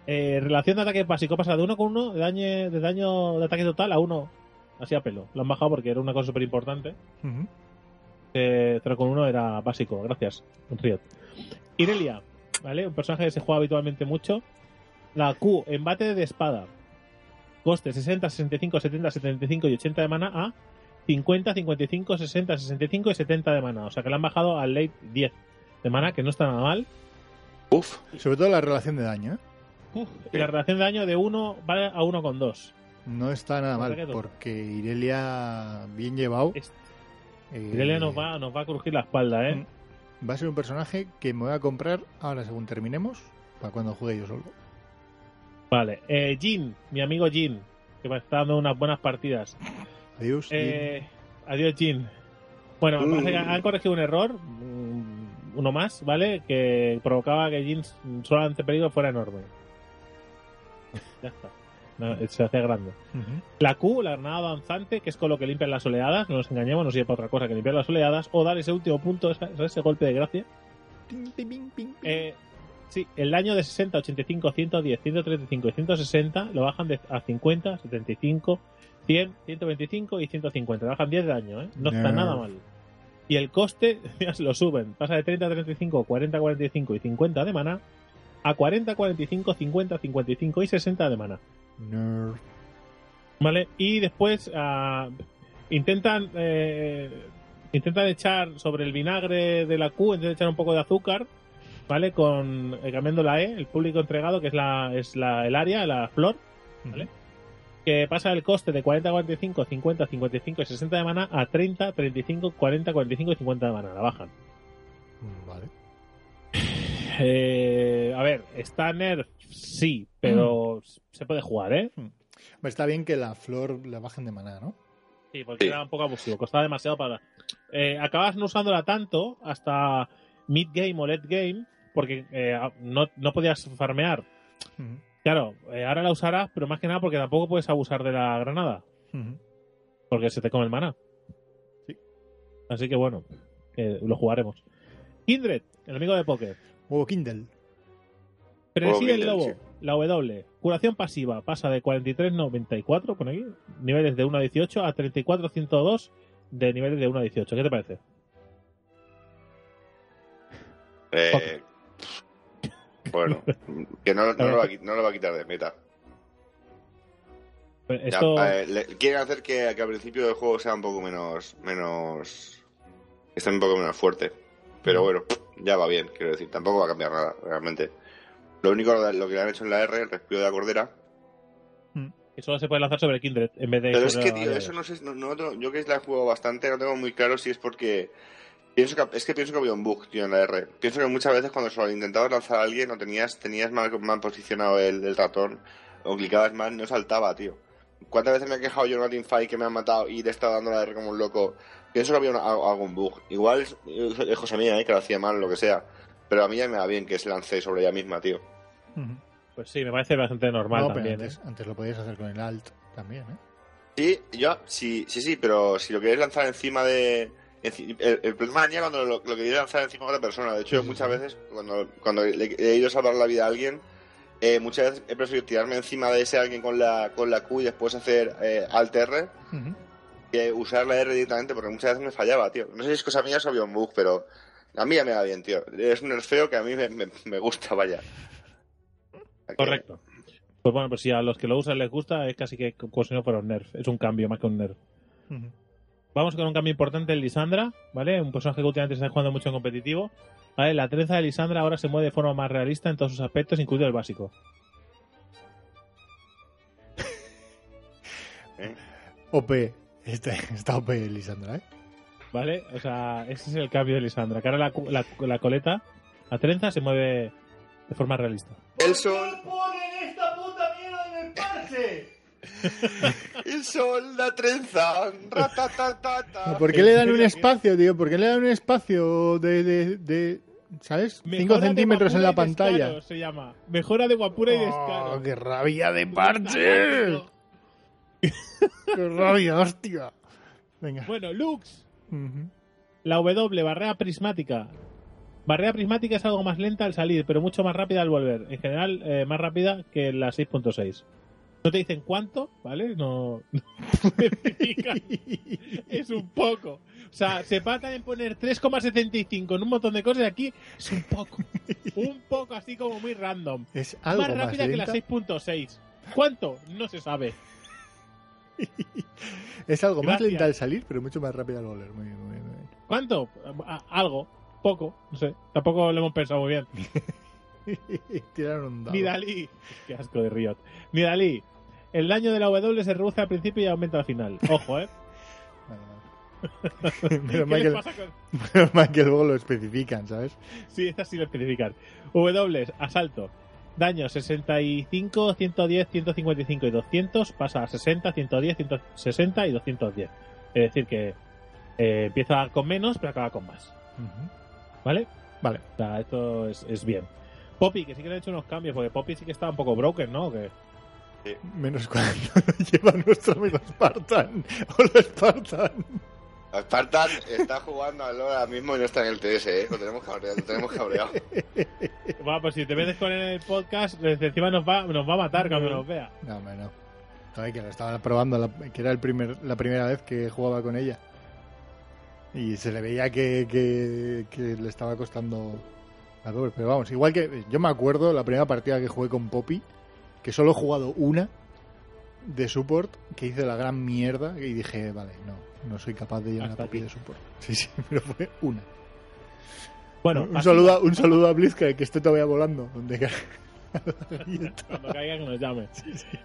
S1: Eh, relación de ataque básico pasa de uno con uno de daño, de daño de ataque total a uno. Así a pelo. Lo han bajado porque era una cosa súper importante.
S2: Ujú.
S1: Eh, 0 con 1 era básico, gracias, Riot. Irelia, ¿vale? Un personaje que se juega habitualmente mucho. La Q, embate de espada. Coste 60, 65, 70, 75 y 80 de mana a 50, 55, 60, 65 y 70 de mana. O sea que le han bajado al late 10 de mana, que no está nada mal.
S3: Uf,
S2: Sobre todo la relación de daño, ¿eh?
S1: Uf, y la relación de daño de 1 vale a 1 con 2.
S2: No está nada mal, porque Irelia, bien llevado.
S1: Es-
S2: eh,
S1: Irelia nos va, nos va a crujir la espalda, ¿eh?
S2: va a ser un personaje que me voy a comprar ahora según terminemos, para cuando juegue yo solo.
S1: Vale. Eh, Jin, mi amigo Jin, que me está dando unas buenas partidas.
S2: Adiós.
S1: Eh, adiós, Jin. Bueno, me parece que han corregido un error, mm, uno más, ¿vale? Que provocaba que Jin solo ante peligro fuera enorme. ya está. No, se hace grande. La Q, la granada danzante, que es con lo que limpian las oleadas, no nos engañemos, no sirve para otra cosa que limpiar las oleadas, o dar ese último punto, ese golpe de gracia.
S2: Ping, ping, ping.
S1: Eh, sí, el daño de 60, 85, 110, 135 y 160 lo bajan de, a 50, 75, 100, 125 y 150. Le bajan 10 de daño, ¿eh? No está
S2: No.
S1: nada mal. Y el coste, ya se lo suben. Pasa de 30, 35, 40, 45 y 50 de mana a 40, 45, 50, 55 y 60 de mana.
S2: Nerd.
S1: ¿Vale? Y después ah, intentan eh, intentan echar sobre el vinagre de la Q, intentan echar un poco de azúcar, ¿vale? Con eh, cambiando la E, el público entregado, que es la es la el área, la flor, ¿vale? Que pasa el coste de 40, 45, 50, 55 y 60 de mana a 30, 35, 40, 45 y 50 de mana. La bajan.
S2: Mm, Vale.
S1: Eh, a ver, está nerf, sí, pero se puede jugar, ¿eh?
S2: Está bien que la flor la bajen de maná, ¿no?
S1: Sí, porque
S3: Sí.
S1: era un poco abusivo, costaba demasiado para. Eh, acabas no usándola tanto hasta mid-game o late game, porque eh, no, no podías farmear. Claro, eh, ahora la usarás, pero más que nada porque tampoco puedes abusar de la granada, porque se te come el mana.
S2: Sí.
S1: Así que bueno, eh, lo jugaremos. Kindred, el amigo de Poker.
S2: Huevo Kindle.
S1: Preside el lobo,
S3: sí.
S1: la W. Curación pasiva pasa de 43.94, pone aquí, niveles de 1 a 18, a 34.102 de niveles de 1 a 18. ¿Qué te parece?
S3: eh, bueno, que no, no, lo va no lo va a quitar de meta. Ya,
S1: Esto,
S3: eh, le- quieren hacer que, que al principio del juego sea un poco menos. menos. esté un poco menos fuerte. Pero bueno, ya va bien, quiero decir. Tampoco va a cambiar nada, realmente. Lo único lo que le han hecho en la R, el respiro de la cordera.
S1: que solo se puede lanzar sobre Kindred en vez de.
S3: Pero es que, tío, eso no sé. No, yo que la he jugado bastante, no tengo muy claro si es porque. Pienso que, es que pienso que había un bug, tío, en la R. Pienso que muchas veces cuando solo intentabas lanzar a alguien o tenías, tenías mal, mal posicionado el, el ratón o clicabas mal, no saltaba, tío. ¿Cuántas veces me he quejado yo en una teamfight que me han matado y le he estado dando la R como un loco? Pienso que había una- algún bug. Igual es, cosa mía, ¿eh? que lo hacía mal, lo que sea. Pero a mí ya me va bien que se lance sobre ella misma, tío.
S1: Pues sí, me parece bastante normal
S2: No,
S1: también.
S2: antes,
S1: ¿eh?
S2: antes lo podías hacer con el alt también, ¿eh?
S3: Sí, yo, sí, sí, sí, pero si lo queréis lanzar encima de. El, el problema venía cuando lo, lo queréis lanzar encima de otra persona. De hecho, muchas veces, cuando, cuando le- he ido a salvar la vida a alguien, eh, muchas veces he preferido tirarme encima de ese alguien con la, con la Q y después hacer eh, Alt R
S2: Ujú.
S3: que usar la R directamente porque muchas veces me fallaba, tío. No sé si es cosa mía o había un bug, pero a mí ya me va bien, tío. Es un nerfeo que a mí me, me- me gusta, vaya.
S1: Correcto. Pues bueno, pues si a los que lo usan les gusta, es casi que como si no fuera un nerf. Es un cambio más que un nerf vamos con un cambio importante en Lisandra, ¿vale? Un personaje que últimamente está jugando mucho en competitivo. ¿Vale? La trenza de Lisandra ahora se mueve de forma más realista en todos sus aspectos, incluido el básico.
S2: OP, este, está, está OP Lisandra, ¿eh?
S1: ¿Vale? O sea, ese es el cambio de Lisandra. Que ahora la, coleta, la trenza se mueve de forma realista.
S3: El sol.
S2: ¿Por ponen esta puta mierda en el parche?
S3: el sol, la trenza.
S2: ¿Por qué le dan un espacio, tío? ¿Por qué le dan un espacio de, de, de ¿sabes? 5
S1: Mejora de
S2: centímetros en la pantalla.
S1: descaro, se llama. Mejora de guapura y
S2: Oh,
S1: descaro.
S2: ¡Qué rabia de parche! ¡Qué rabia, hostia! Venga.
S1: Bueno, Lux. La W, barrera prismática. Barrera prismática es algo más lenta al salir, pero mucho más rápida al volver. En general, eh, más rápida que la 6.6. No te dicen cuánto, ¿vale? No, no especifican. es un poco. O sea, se pata en poner 3,75 en un montón de cosas y aquí es un poco. Un poco así como muy random.
S2: Es algo
S1: más
S2: más,
S1: rápida que la
S2: lenta.
S1: 6.6. ¿Cuánto? No se sabe.
S2: Es algo más lenta al salir, pero mucho más rápida al volver. Muy bien, muy bien, muy bien.
S1: ¿Cuánto? A- algo. Poco. No sé. Tampoco lo hemos pensado muy bien.
S2: Tiraron un dado.
S1: Nidalí. Qué asco de Riot. Nidalí. El daño de la W se reduce al principio y aumenta al final. Ojo, ¿eh?
S2: Vale, vale.
S1: ¿Qué
S2: Menos mal
S1: les
S2: que-
S1: pasa con-
S2: mal que luego lo especifican, ¿sabes?
S1: Sí, esta sí lo especifican. W, asalto. Daño 65, 110, 155 y 200. Pasa a 60, 110, 160 y 210. Es decir, que eh, empieza con menos, pero acaba con más.
S2: Ujú.
S1: ¿Vale?
S2: Vale.
S1: O sea, esto es, es bien. Poppy, que sí que le han hecho unos cambios, porque Poppy sí que estaba un poco broken, ¿no? Que...
S2: Menos cuando lo lleva nuestro amigo Spartan. Hola, Spartan.
S3: Spartan está jugando al LoL ahora mismo y no está en el TS, ¿eh? Lo tenemos cabreado. Lo tenemos cabreado.
S1: Bueno, pues si te metes con él en el podcast, desde encima nos va, nos va a matar cuando nos vea.
S2: No, hombre, no. Que lo estaba probando, la- que era el primer, la primera vez que jugaba con ella. Y se le veía que, que, que le estaba costando Pero vamos, igual que yo me acuerdo la primera partida que jugué con Poppy, que solo he jugado una de support, que hice la gran mierda y dije, vale, no, no soy capaz de llevar a Poppy
S1: aquí.
S2: de support. Sí, sí, pero fue una.
S1: Bueno,
S2: un, saludo, a- un saludo a Blitzkrieg, que esté todavía volando. Donde ca-
S1: cuando caiga que nos llame.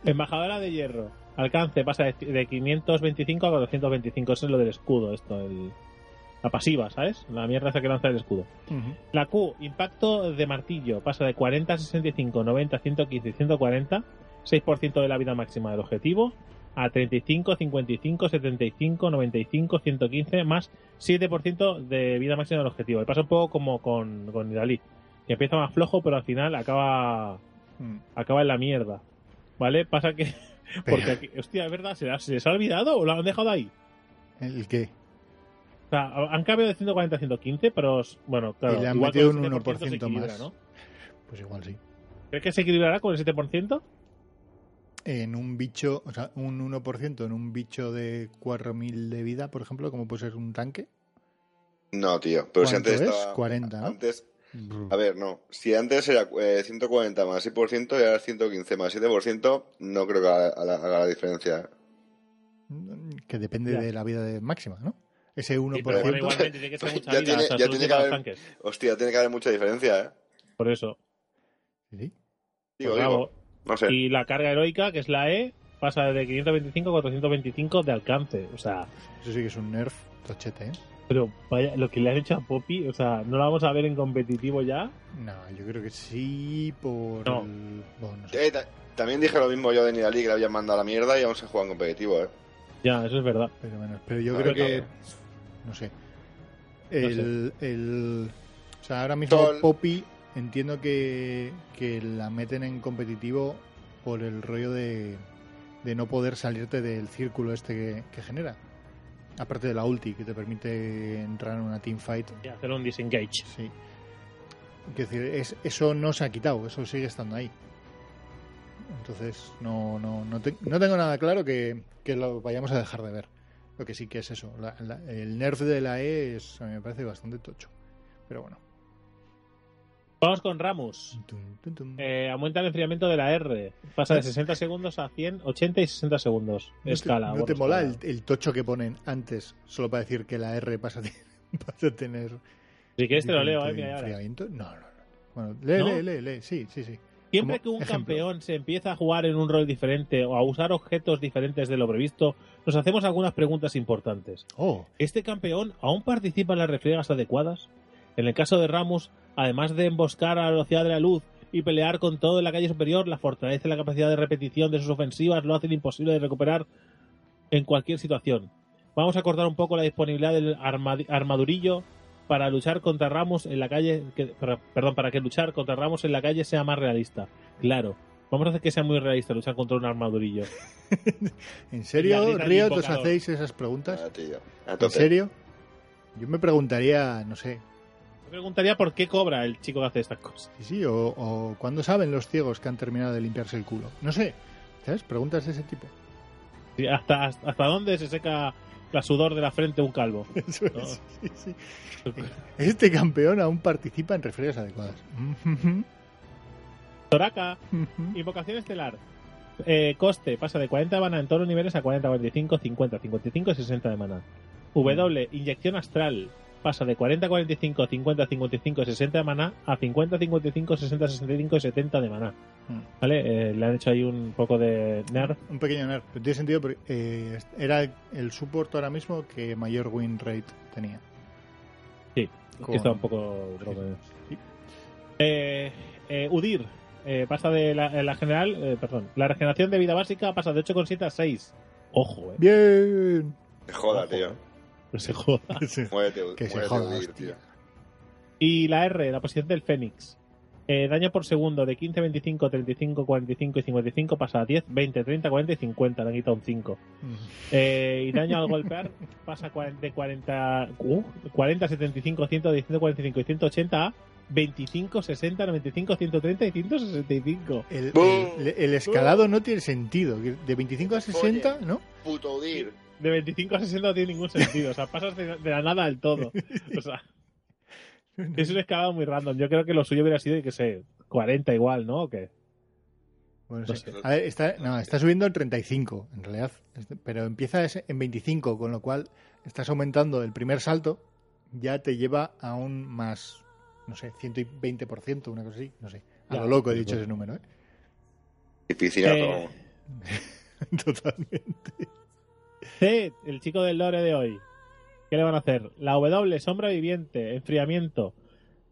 S1: Embajadora de hierro. Alcance pasa de, de 525 a 425. Eso es lo del escudo, esto. El, la pasiva, ¿sabes? La mierda esa que lanza el escudo. La Q, impacto de martillo, pasa de 40 a 65, 90, 115 y 140. 6% de la vida máxima del objetivo. A 35, 55, 75, 95, 115, más 7% de vida máxima del objetivo. Y pasa un poco como con, con Nidalí, que empieza más flojo, pero al final acaba
S2: Mm.
S1: acaba en la mierda. ¿Vale? Pasa que. Porque aquí, hostia, es verdad, ¿se, ¿se les ha olvidado o lo han dejado ahí?
S2: ¿El qué?
S1: O sea, han cambiado de 140 a 115, pero bueno, claro.
S2: Y le han
S1: igual
S2: metido un
S1: 7% se
S2: 1%
S1: equilibra,
S2: más.
S1: ¿no?
S2: Pues igual sí.
S1: ¿Crees que se equilibrará con el 7%?
S2: En un bicho, o sea, un 1% en un bicho de 4000 de vida, por ejemplo, como puede ser un tanque.
S3: No, tío. Pero si
S2: ¿Cuánto
S3: antes
S2: es?
S3: estaba.
S2: 40, ¿no?
S3: Antes. A ver, no. Si antes era eh, 140 más 6% y ahora es 115 más 7%, no creo que haga, haga- haga la diferencia.
S2: Que depende
S1: Ya.
S2: de la vida de máxima, ¿no? Ese 1%.
S1: Sí, pero bueno, igualmente tiene que ser mucha
S3: Ya
S1: vida.
S3: tiene-
S1: o sea,
S3: ya tiene que haber-
S1: tanques.
S3: Hostia, tiene que haber mucha diferencia, ¿eh?
S1: Por eso.
S2: Sí.
S3: Digo,
S1: Pues
S3: digo.
S1: bravo.
S3: No sé.
S1: Y la carga heroica, que es la E, pasa de 525 a 425 de alcance. O sea,
S2: Eso sí que es un nerf tochete, ¿eh?
S1: pero vaya, lo que le han hecho a Poppy, o sea, ¿no la vamos a ver en competitivo ya?
S2: No, yo creo que sí por...
S1: No.
S2: bueno, no sé.
S3: Eh, ta- también dije lo mismo yo de Nidalí, que le habían mandado a la mierda y vamos a jugar en competitivo, ¿eh?
S1: Ya, eso es verdad.
S2: Pero, menos. Pero yo creo que...
S3: No
S2: sé.
S1: No
S2: El, el- o sea, ahora mismo
S3: Sol.
S2: Poppy entiendo que, que la meten en competitivo por el rollo de, de no poder salirte del círculo este que, que genera. Aparte de la ulti, que te permite entrar en una teamfight.
S1: Y hacer un disengage.
S2: Sí. Quiero decir, es, eso no se ha quitado, eso sigue estando ahí. Entonces, no, no, no, te- no tengo nada claro que, que lo vayamos a dejar de ver. Lo que sí que es eso. la- la- el nerf de la E es, a mí me parece bastante tocho. Pero bueno.
S1: Vamos con Ramus.
S2: Tum, tum, tum.
S1: Eh, aumenta el enfriamiento de la R. Pasa de 60 segundos a 100, 80 y 60 segundos.
S2: ¿No te-
S1: escala.
S2: ¿No te mola el, el tocho que ponen antes solo para decir que la R pasa a, tener-.
S1: Si quieres te lo leo, eh,
S2: enfriamiento? No, no, no. Bueno, lee,
S1: ¿No?
S2: lee, lee, lee. Sí, sí, sí.
S1: Siempre que un
S2: ejemplo.
S1: campeón se empieza a jugar en un rol diferente o a usar objetos diferentes de lo previsto, nos hacemos algunas preguntas importantes.
S2: Oh,
S1: ¿Este campeón aún participa en las refriegas adecuadas? En el caso de Ramus, además de emboscar a la velocidad de la luz y pelear con todo en la calle superior, la fortaleza y la capacidad de repetición de sus ofensivas lo hacen imposible de recuperar en cualquier situación. Vamos a cortar un poco la disponibilidad del armadurillo para luchar contra Ramos en la calle, que- perdón, para que luchar contra Ramos en la calle sea más realista. Claro. Vamos a hacer que sea muy realista luchar contra un armadurillo.
S2: ¿en serio, Río, os hacéis esas preguntas?
S3: Ah, tío.
S2: ¿En serio? Yo me preguntaría, no sé,
S1: Me preguntaría por qué cobra el chico que hace estas cosas.
S2: sí, sí, o, o cuándo saben los ciegos que han terminado de limpiarse el culo. No sé, ¿sabes? Preguntas de ese tipo.
S1: Sí, ¿Hasta, hasta, hasta dónde se seca la sudor de la frente un calvo?
S2: Eso es,
S1: No.
S2: sí, sí. Este campeón aún participa en refriegas adecuadas.
S1: Toraka, invocación estelar. Eh, coste, pasa de 40 de mana en todos los niveles a 40, 45, 50, 55 y 60 de mana. W, inyección astral. Pasa de 40, 45, 50, 55 y 60 de mana a 50, 55, 60, 65 y 70 de mana.
S2: Mm.
S1: ¿Vale? Eh, le han hecho ahí un poco de nerf.
S2: Un pequeño nerf. Pero tiene sentido porque eh, era el support ahora mismo que mayor win rate tenía.
S1: Sí,
S2: Con-
S1: que está un poco... broken.
S2: Sí.
S1: Eh, eh, Udir. eh, pasa de la, la general, eh, perdón, la regeneración de vida básica pasa de 8,7 a 6. Ojo, eh.
S2: Bien.
S3: Te joda,
S1: Ojo,
S3: tío.
S1: No se joda.
S2: Sí.
S3: Muévete,
S2: Que se joda,
S3: tío.
S1: Y la R, la posición del Fénix. Eh, daño por segundo de 15, 25, 35, 45 y 55 pasa a 10, 20, 30, 40 y 50. Le han quitado un 5. Eh, y daño al golpear pasa de 40, uh, 40, 75, 100, 145 y 180 a 25, 60, 95, 130 y 165.
S2: El, el- el escalado no tiene sentido. De 25 a 60, ¿no?
S3: Puto Udir.
S1: De 25 a 60 no tiene ningún sentido. O sea, pasas de, de la nada al todo. O sea, es un escalado muy random. Yo creo que lo suyo hubiera sido, que sé, 40 igual, ¿no? ¿O qué?
S2: Bueno,
S1: No
S2: sí.
S1: sé.
S2: A ver, está, no, está subiendo en 35, en realidad. Este- Pero empieza es- en 25, con lo cual estás aumentando el primer salto, ya te lleva a un más, no sé, 120%, una cosa así, no sé. A
S1: Ya,
S2: lo loco he dicho ese número, ¿eh?
S3: Difícil,
S1: Eh,
S2: Totalmente.
S1: C, el chico del lore de hoy. ¿Qué le van a hacer? La W, sombra viviente, enfriamiento.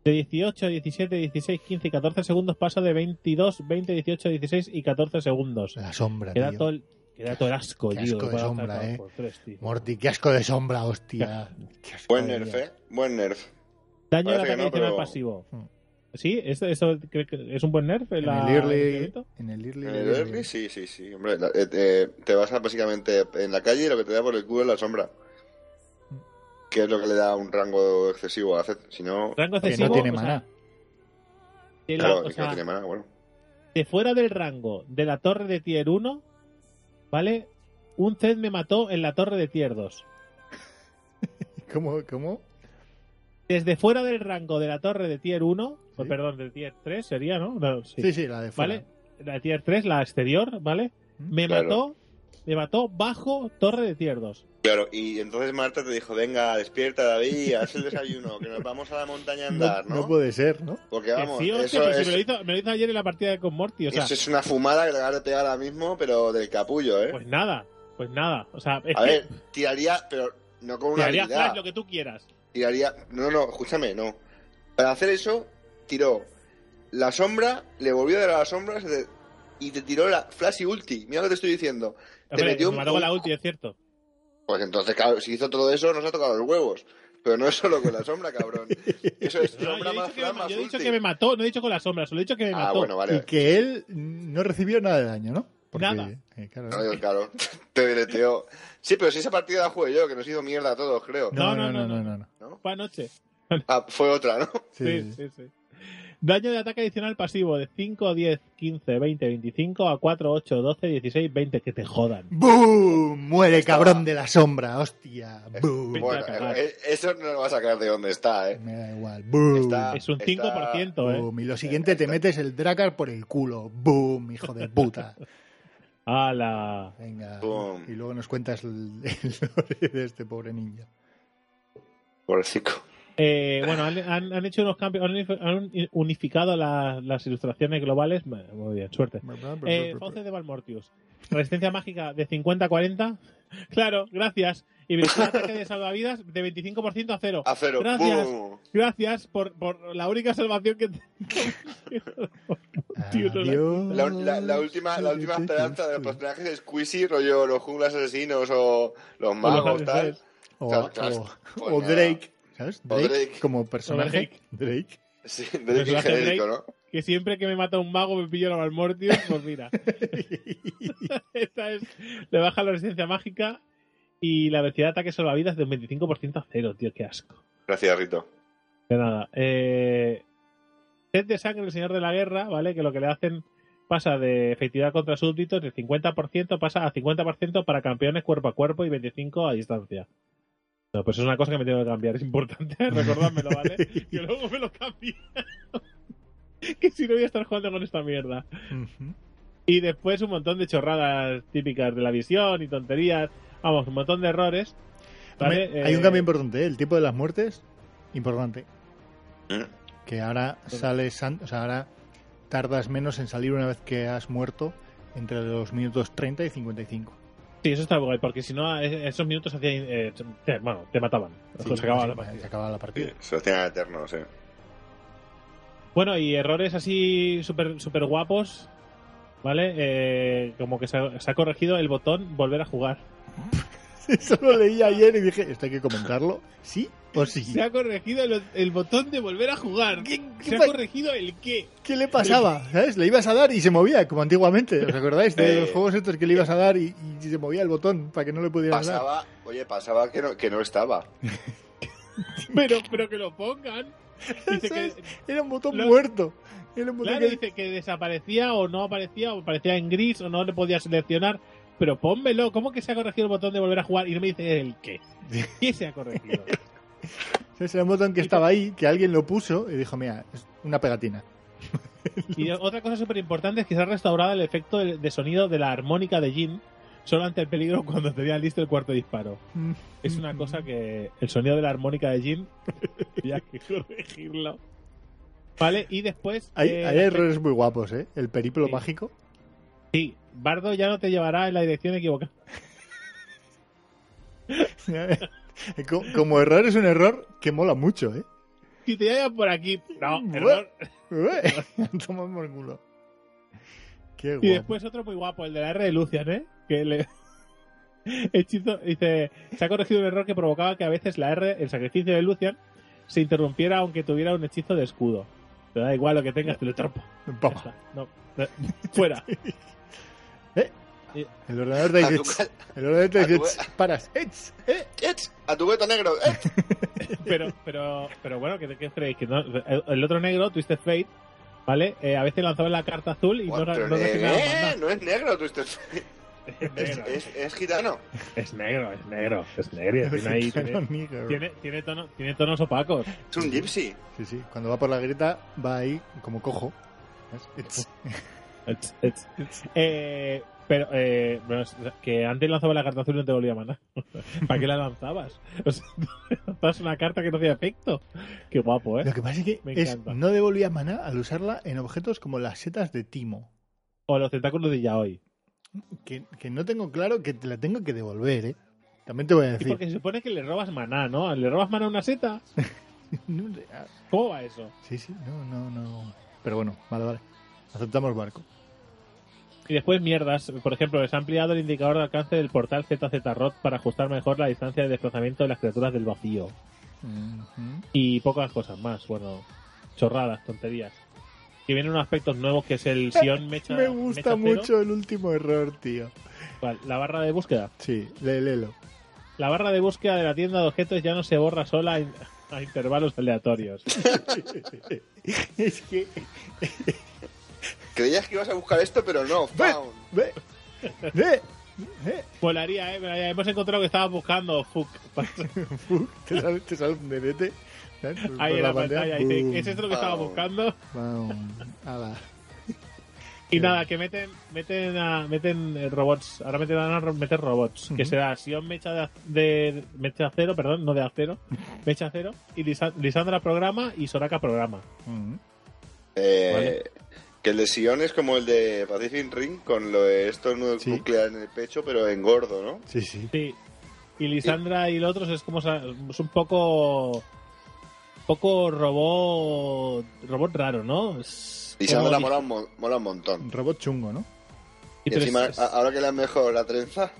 S1: De 18, 17, 16, 15 y 14 segundos pasa de 22, 20, 18, 16 y 14 segundos.
S2: La sombra,
S1: Queda
S2: tío.
S1: todo el, queda todo el asco,
S2: Qué
S1: tío.
S2: asco de sombra, eh.
S1: tres.
S2: Morty, qué asco de sombra, hostia. Qué asco
S3: Buen
S2: de
S3: nerf. ¿eh? Buen nerf.
S1: Daño
S3: que
S1: ataque
S3: no, pero-
S1: pasivo.
S2: Mm.
S1: ¿Sí? ¿Esto, esto cree que es un buen nerf?
S2: En
S1: la-
S2: el early, en el early,
S3: En el early, sí, sí, sí. Hombre, la- eh, eh, te vas a básicamente en la calle y lo que te da por el culo es la sombra. Que es lo que le da un rango excesivo a Zed. Si no,
S1: Rango
S2: que
S1: excesivo.
S2: no tiene
S1: o sea,
S2: maná.
S1: de la-
S3: claro,
S1: o
S3: no
S1: sea,
S3: tiene mana, bueno.
S1: de fuera del rango de la torre de tier 1, ¿vale? Un Zed me mató en la torre de tier 2.
S2: ¿Cómo? ¿Cómo?
S1: Desde fuera del rango de la torre de tier 1, o
S2: Sí.
S1: perdón, de tier 3 sería, ¿no? No, sí.
S2: Sí, sí, la de fuera.
S1: ¿Vale? La de tier 3, la exterior, ¿vale?
S2: Mm,
S1: Me
S3: Claro.
S1: mató, me mató bajo torre de tier 2.
S3: Claro, y entonces Marta te dijo, venga, despierta David, haz el desayuno, que nos vamos a la montaña a andar,
S2: no,
S3: ¿no?
S2: no puede ser, ¿no?
S3: Porque
S1: Que
S3: vamos,
S1: sí, hostia,
S3: eso,
S1: pero si
S3: es,
S1: me, lo hizo, me lo hizo ayer en la partida con Morty, o sea,
S3: eso es una fumada que te acabas de pegar ahora mismo, pero del capullo, ¿eh?
S1: pues nada, pues nada. O sea, es
S3: a
S1: que
S3: ver, tiraría, pero no con una
S1: tiraría
S3: habilidad.
S1: flash lo que tú quieras.
S3: Tiraría, no, no, escúchame, no. Para hacer eso, tiró la sombra, le volvió a dar a la sombra se y te tiró la flash y ulti. Mira lo que te estoy diciendo. Te metió
S1: me
S3: un-
S1: mató con la ulti, es cierto.
S3: Pues entonces, claro, si hizo todo eso, nos ha tocado los huevos. Pero no es solo con la sombra, cabrón. Eso es
S1: No, yo
S3: sombra
S1: he
S3: más
S1: dicho, que,
S3: flash más
S1: yo he dicho
S3: ulti.
S1: que me mató, no he dicho con la sombra, solo he dicho que me
S3: Ah,
S1: mató.
S3: bueno,
S2: Y que él no recibió nada de daño, ¿no?
S1: Nada.
S2: eh, claro,
S3: No, digo, claro, te deleteó. Sí, pero si esa partida la jugué yo, que nos hizo mierda a todos, creo.
S2: no,
S1: No,
S2: no,
S1: no,
S2: no,
S1: no,
S2: no, no, no.
S3: ¿No?
S1: Fue anoche.
S3: Ah, fue otra, ¿no?
S2: Sí,
S1: Sí,
S2: sí.
S1: sí. Daño de ataque adicional pasivo de 5, 10, 15, 20, 25 a 4, 8, 12, 16, 20. Que te jodan.
S2: ¡Boom! Muere cabrón de la sombra, hostia. ¡Boom!
S1: Vete a
S3: Bueno, eh, eso no lo va a sacar de donde está, ¿eh?
S2: Me da igual. ¡Boom!
S3: Está-
S1: Es un 5%, ¿eh?
S2: Boom. Y lo siguiente te metes el Dracar por el culo. ¡Boom! Hijo de puta.
S1: ¡Hala!
S2: Venga.
S3: Boom.
S2: Y luego nos cuentas el, el lore de este pobre ninja.
S3: Pobrecito.
S1: Eh, bueno, han, han- han hecho unos cambios, han unif- han unificado la- las ilustraciones globales. Muy bien, suerte. Eh, Fauces de Valmortius. Resistencia mágica de 50 a 40. Claro, gracias. Y velocidad de ataque de salvavidas de 25% a cero.
S3: A cero.
S1: Gracias.
S3: ¡Bum!
S1: Gracias por, por la única salvación que. Tío, no la-.
S3: La, la- última, la última esperanza de los personajes es Squeezy, rollo los junglas asesinos o los magos, tal.
S2: O,
S3: claro.
S2: o-
S3: Pues
S2: o
S3: nada.
S2: Drake, ¿sabes?
S3: O
S2: Drake,
S3: Drake.
S2: como personaje.
S1: Drake.
S2: Drake.
S3: Sí,
S1: Pues
S3: Drake
S1: hace
S3: genérico,
S1: Drake.
S3: ¿no?
S1: Que siempre que me mata un mago me pillo la Valmortius, pues mira. Esta es. Le baja la resistencia mágica y la velocidad de ataque salvavidas de un 25% a cero, tío, qué asco.
S3: Gracias, Rito.
S1: De nada. Eh, Sed de sangre, el señor de la guerra, ¿vale? Que lo que le hacen pasa de efectividad contra súbditos de 50% pasa a 50% para campeones cuerpo a cuerpo y 25% a distancia. No, pues es una cosa que me tengo que cambiar, es importante, recordádmelo, ¿vale? Que luego me lo cambie. que si no voy a estar jugando con esta mierda. Y después un montón de chorradas típicas de la visión y tonterías. Vamos, un montón de errores. ¿vale?
S2: Hombre, Hay un
S1: Eh,
S2: cambio importante, ¿eh? el tipo de las muertes, importante.
S3: Mm.
S2: Que ahora sales, an- o sea, ahora tardas menos en salir una vez que has muerto entre los minutos 30 y 55.
S1: Sí, eso está guay, porque si no, eh, esos minutos hacían. eh, te- bueno, te mataban.
S2: Sí,
S1: se acababa la
S2: se-
S1: partida.
S2: se acababa la partida.
S3: Sí, se hacían eternos, sí.
S1: Bueno, y errores así súper super guapos, ¿vale? Eh, como que se ha, se ha corregido el botón volver a jugar.
S2: Eso lo leí ayer y dije, ¿esto hay que comentarlo? ¿Sí o sí?
S1: Se ha corregido el, el botón de volver a jugar.
S2: ¿Qué- qué
S1: Se ha corregido el qué.
S2: ¿Qué le pasaba? ¿Sabes? Le ibas a dar y se movía, como antiguamente. ¿Os acordáis de
S3: Eh.
S2: los juegos estos que le ibas a dar y, y se movía el botón para que no le pudieras dar?
S3: Pasaba, oye, pasaba que no, que no estaba.
S1: Pero, pero que lo pongan. Dice que.
S2: Era un botón
S1: Lo-
S2: muerto. Era un botón
S1: claro,
S2: que-
S1: dice que desaparecía o no aparecía, o aparecía en gris o no le podía seleccionar. Pero pónmelo, ¿cómo que se ha corregido el botón de volver a jugar? Y no me dice el qué. ¿Qué se ha corregido?
S2: ¿sabes? Era un botón que estaba ahí, que alguien lo puso y dijo, mira, es una pegatina.
S1: Y otra cosa súper importante es que se ha restaurado el efecto de, de sonido de la armónica de Jin solo ante el peligro cuando tenía listo el cuarto disparo. Es una cosa que el sonido de la armónica de Jin había que corregirlo. Vale, y después...
S2: Hay,
S1: eh,
S2: hay errores muy guapos, ¿eh? El periplo
S1: Sí.
S2: mágico.
S1: Sí, Bardo ya no te llevará en la dirección equivocada.
S2: Co- Como error es un error que mola mucho, ¿eh?
S1: Si te llevan por aquí... No, error.
S2: Toma por culo. Qué guapo.
S1: Y después otro muy guapo, el de la R de Lucian, ¿eh? Que le... Hechizo, dice, se ha corregido un error que provocaba que a veces la R, el sacrificio de Lucian, se interrumpiera aunque tuviera un hechizo de escudo. Te da igual lo que tengas, te lo trompo.
S2: Toma.
S1: No, eh, fuera.
S2: El ordenador
S3: tu,
S2: "Ch". el ordenador
S3: tu-
S2: "Ch", paras, "Ech, eh".
S3: ¡Ech! ¡A tu veto negro! ¡Ech!
S1: Pero, pero, pero bueno, ¿qué, qué creéis? Que no- el, el otro negro, Twisted Fate, ¿vale? Eh, a veces lanzaba la carta azul y no, no,
S3: eh, eh, no es negro, tú estás...
S1: Es
S3: Es,
S1: negro,
S3: es, es gitano.
S1: es negro, es negro, es negro. Tiene, ahí, tiene,
S2: Nigger.
S1: tiene, tiene, tono- tiene tonos opacos.
S3: Es un gypsy.
S2: Sí, sí. Cuando va por la grieta, va ahí como cojo. ¿Ves?
S1: Ets, ets. Eh, pero, eh, bueno, que antes lanzaba la carta azul y no te volvía a mandar. ¿Para qué la lanzabas? O sea, lanzabas una carta que no hacía efecto. Qué guapo, ¿eh?
S2: Lo que pasa es que
S1: Me
S2: es,
S1: encanta.
S2: no devolvía maná al usarla en objetos como las setas de Timo.
S1: O los tentáculos de Yaoi.
S2: Que, que no tengo claro que te la tengo que devolver, ¿eh? También te voy a decir.
S1: porque se supone que le robas maná, ¿no? ¿Le robas maná a una seta?
S2: No ah,
S1: ¿Cómo va eso?
S2: sí, sí, no, no, no. Pero bueno, vale, vale. Aceptamos barco.
S1: Y después mierdas. Por ejemplo, les ha ampliado el indicador de alcance del portal ZZ-Rot para ajustar mejor la distancia de desplazamiento de las criaturas del vacío. Y pocas cosas más. Bueno, chorradas, tonterías. Que vienen unos aspectos nuevos que es el Sion Mecha.
S2: Me gusta
S1: Mecha
S2: mucho el último error, tío.
S1: ¿Cuál? La barra de búsqueda.
S2: Sí, lé- léelo.
S1: La barra de búsqueda de la tienda de objetos ya no se borra sola a, in- a intervalos aleatorios.
S2: es que.
S3: Creías que ibas a buscar esto, pero no. Found.
S2: Ve, ve, ve.
S1: Molaría, ¿eh? Hemos encontrado que estaba buscando Fuck.
S2: Fu, te, sale, te sale un
S1: Ahí en la pantalla. Dice. ¿es esto lo que estaba buscando?
S2: Ala.
S1: Y nada, que meten meten a- meten robots. Ahora meten a meter robots. Que
S2: Ujú.
S1: será Sion mecha de, ac- de mecha acero, perdón, no de acero. mecha acero. Y Lisa- Lisandra programa y Soraka programa.
S3: Eh,
S1: Vale.
S3: Que el de Sion es como el de Pacific Ring con lo de estornudo
S2: Sí.
S3: nuclear en el pecho, pero en gordo, ¿no?
S2: Sí, sí.
S1: Sí. Y Lisandra y los otros es como es un poco poco robot robot raro, ¿no? Es
S3: Y
S1: como
S3: Sandra
S1: di-
S3: mola un, mola un montón.
S2: Un robot chungo, ¿no?
S3: Y encima,
S1: es-
S3: ahora que le han mejor la trenza,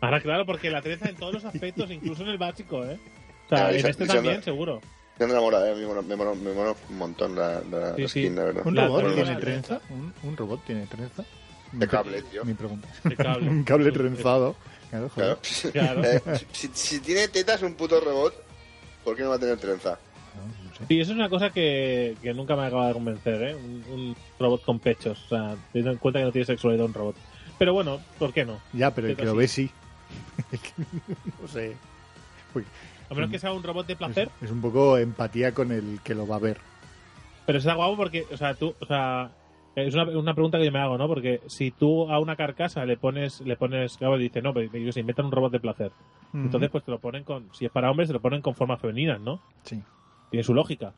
S1: Ahora, claro, porque la trenza en todos los aspectos, incluso en el básico, ¿eh? O sea,
S3: Claro,
S1: en
S3: Lisa-
S1: este
S3: Lisandra-
S1: también, seguro.
S3: Sandra mola, eh, me mola, me mola- me mola un montón la, la
S1: Sí, sí.
S3: skin, la verdad.
S2: ¿Un
S1: La
S2: robot
S1: trenza.
S2: tiene
S1: La
S2: trenza? ¿Un, un robot tiene trenza?
S3: De cable, tío.
S2: Mi pregunta.
S1: De cable.
S2: un cable trenzado. Claro, joder.
S3: Claro.
S1: Claro.
S3: Eh, si, si tiene tetas un puto robot, ¿por qué no va a tener trenza?
S2: No, no sé.
S1: Sí, eso es una cosa que, que nunca me acaba de convencer, ¿eh? Un, un robot con pechos. O sea, teniendo en cuenta que no tiene sexualidad un robot. Pero bueno, ¿por qué no?
S2: Ya, pero el que lo ve sí. No sé.
S1: A menos que sea un robot de placer,
S2: Es, es un poco empatía con el que lo va a ver.
S1: pero está guapo porque, o sea, tú, o sea, es una, una pregunta que yo me hago, ¿no? Porque si tú a una carcasa le pones, le pones, claro, dice, no, pero ellos inventan un robot de placer. Entonces, pues te lo ponen con, si es para hombres, te lo ponen con formas femeninas, ¿no?
S2: Sí.
S1: Tiene su lógica.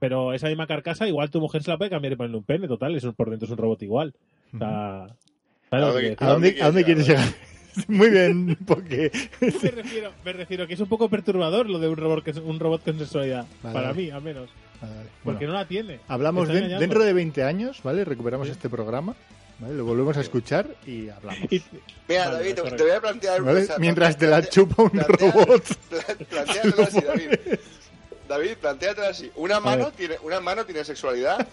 S1: Pero esa misma carcasa, igual tu mujer se la puede cambiar y ponerle un pene, total, eso por dentro es un robot igual. O sea, ¿sabes lo que quiero
S2: ¿A dónde,
S3: ¿A
S2: a dónde quieres llegar? Muy bien, porque
S1: me refiero, me refiero que es un poco perturbador lo de un robot que es un robot con sexualidad.
S2: Vale,
S1: para
S2: vale.
S1: mí, al menos.
S2: Vale.
S1: Porque
S2: Bueno,
S1: no la tiene.
S2: hablamos de- dentro de 20 años, ¿vale? Recuperamos
S1: Sí.
S2: este programa, ¿vale? Lo volvemos a escuchar y hablamos.
S3: Mira,
S1: Vale,
S3: David, te, voy a plantear una
S2: ¿Vale?
S3: cosa.
S2: Mientras te la chupa un
S3: plantea-
S2: robot.
S3: pla- Plantéatelo así, David. David, plantéatelo así. Una mano, tiene, una mano tiene sexualidad.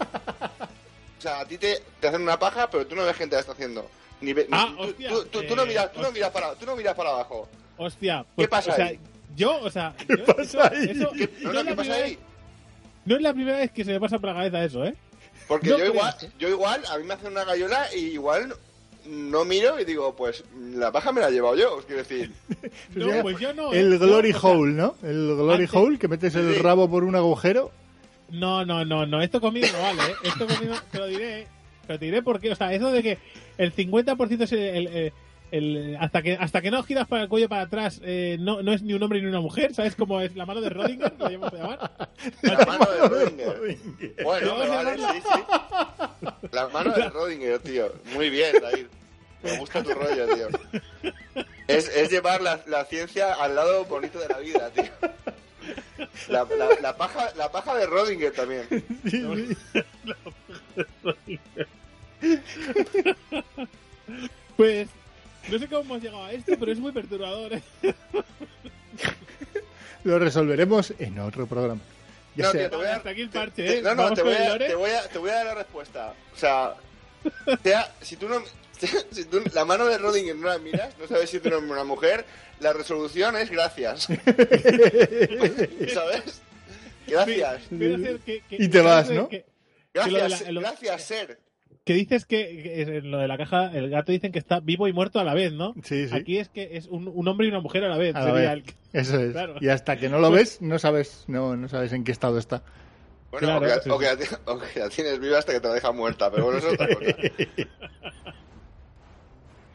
S3: O sea, a ti te, te hacen una paja, pero tú no ves gente la está haciendo.
S1: Ah,
S3: tú,
S1: hostia,
S3: tú- tú- tú no
S1: eh,
S3: miras, tú no miras para, tú no miras para abajo.
S1: Hostia.
S3: ¿Qué pasa
S1: o sea,
S3: ahí?
S1: Yo, o sea. ¿Qué
S2: pasa ahí?
S3: ¿Qué, no, no,
S1: es la
S3: ¿qué pasa
S1: primera
S3: ahí?
S1: vez- no es la primera vez que se me pasa por la cabeza eso, ¿eh?
S3: Porque
S1: No
S3: yo
S1: creo.
S3: igual, yo igual, a mí me hacen una gallola y igual no miro y digo, pues la paja me la he llevado yo, os quiero decir.
S1: No, pues yo no. ¿eh?
S2: El
S1: No,
S2: Glory
S1: o sea,
S2: Hole, ¿no? El Glory
S1: antes-
S2: Hole, que metes el
S3: Sí.
S2: rabo por un agujero.
S1: No, no, no, no. Esto conmigo no vale, ¿eh? Esto conmigo te lo diré. ¿eh? Te diré por qué. O sea, eso de que el 50% es el. el- hasta que hasta que no giras para el cuello para atrás eh, no, no es ni un hombre ni una mujer ¿sabes cómo es la mano de Rodinger? ¿Lo llamamos a llamar?
S3: La mano de Rodinger.
S2: Rodinger.
S3: Bueno, me vale, sí, sí. La mano de Rodinger, tío. Muy bien, David. Me gusta tu rollo, tío. Es, es llevar la, la ciencia al lado bonito de la vida, tío. La, la- la paja, la paja de Rodinger también.
S2: Sí, sí.
S1: Pues no sé cómo hemos llegado a esto, pero es muy perturbador. ¿eh?
S2: Lo resolveremos en otro programa. Ya
S3: No,
S2: sea-
S3: tío, te voy a-
S1: Hasta aquí el
S3: te-
S1: parche,
S3: te-
S1: ¿eh?
S3: No, te voy, a,
S1: lore.
S3: te, voy a, te voy a dar la respuesta. O sea, sea, si tú no... Si tú la mano de Rodinger no la miras, no sabes si tú eres una mujer, la resolución es gracias. ¿Sabes? Gracias.
S1: Que- que-
S2: Y te vas, ¿no?
S1: que-
S3: Gracias,
S1: la- lo-
S3: gracias, ser.
S1: Que dices que, en lo de la caja, el gato dicen que está vivo y muerto a la vez, ¿no?
S2: Sí, sí.
S1: Aquí es que es un, un hombre y una mujer a la vez.
S2: A
S1: sería
S2: ver,
S1: el-
S2: Eso es.
S1: Claro.
S2: Y hasta que no lo ves, no sabes, no, no sabes en qué estado está.
S3: Bueno,
S1: Claro,
S3: o, que,
S1: sí,
S3: o que la, o que la tienes viva hasta que te la deja muerta, pero bueno, eso es otra cosa.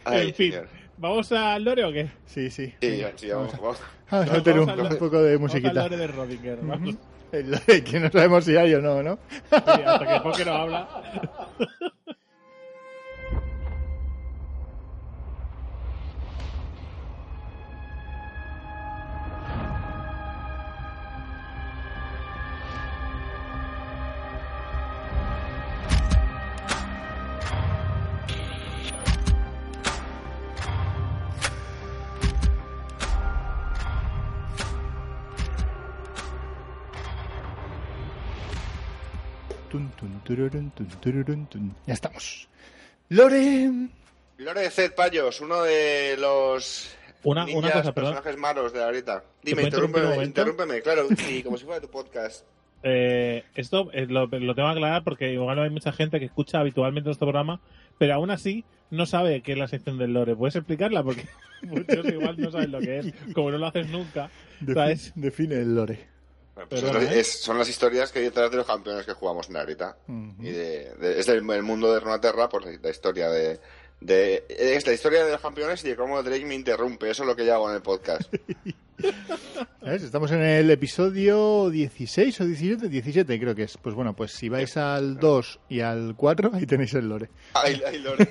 S3: Ay,
S1: en fin,
S3: señor.
S1: ¿vamos al lore o qué?
S2: Sí, sí.
S3: Sí, sí, vamos, vamos.
S2: Vamos a
S1: Vamos
S2: meter un,
S1: al lore-
S2: un poco de
S1: vamos al
S2: musiquita.
S1: lore de Rodinger. Vamos.
S2: El lore que no sabemos si hay o no, ¿no?
S1: Sí, hasta que el Poké no habla.
S2: Tururun, tun, tururun, tun. Ya estamos. Lore.
S3: Lore de Zed Payos, uno de los
S1: Una-
S3: ninjas,
S1: una cosa, perdón.
S3: personajes malos de la ahorita. Dime, interrúmpeme, claro, sí, como si fuera tu podcast.
S1: Eh, esto eh, lo, lo tengo que aclarar porque igual hay mucha gente que escucha habitualmente nuestro programa, pero aún así no sabe qué es la sección del lore. ¿Puedes explicarla? Porque muchos igual no saben lo que es, como no lo haces nunca.
S2: Defi-
S1: ¿Sabes?
S2: define el lore.
S3: Pues es-
S1: ¿eh?
S3: es- son las historias que hay detrás de los campeones que jugamos en la. Y de, de- es del el mundo de Runaterra, pues la historia de, de- Es la historia de los campeones y de cómo Drake me interrumpe. Eso es lo que yo hago en el podcast.
S2: ¿Ves? Estamos en el episodio 16 o 17, 17 creo que es. Pues bueno, pues si vais al 2 y al 4, ahí tenéis el lore.
S3: Lore.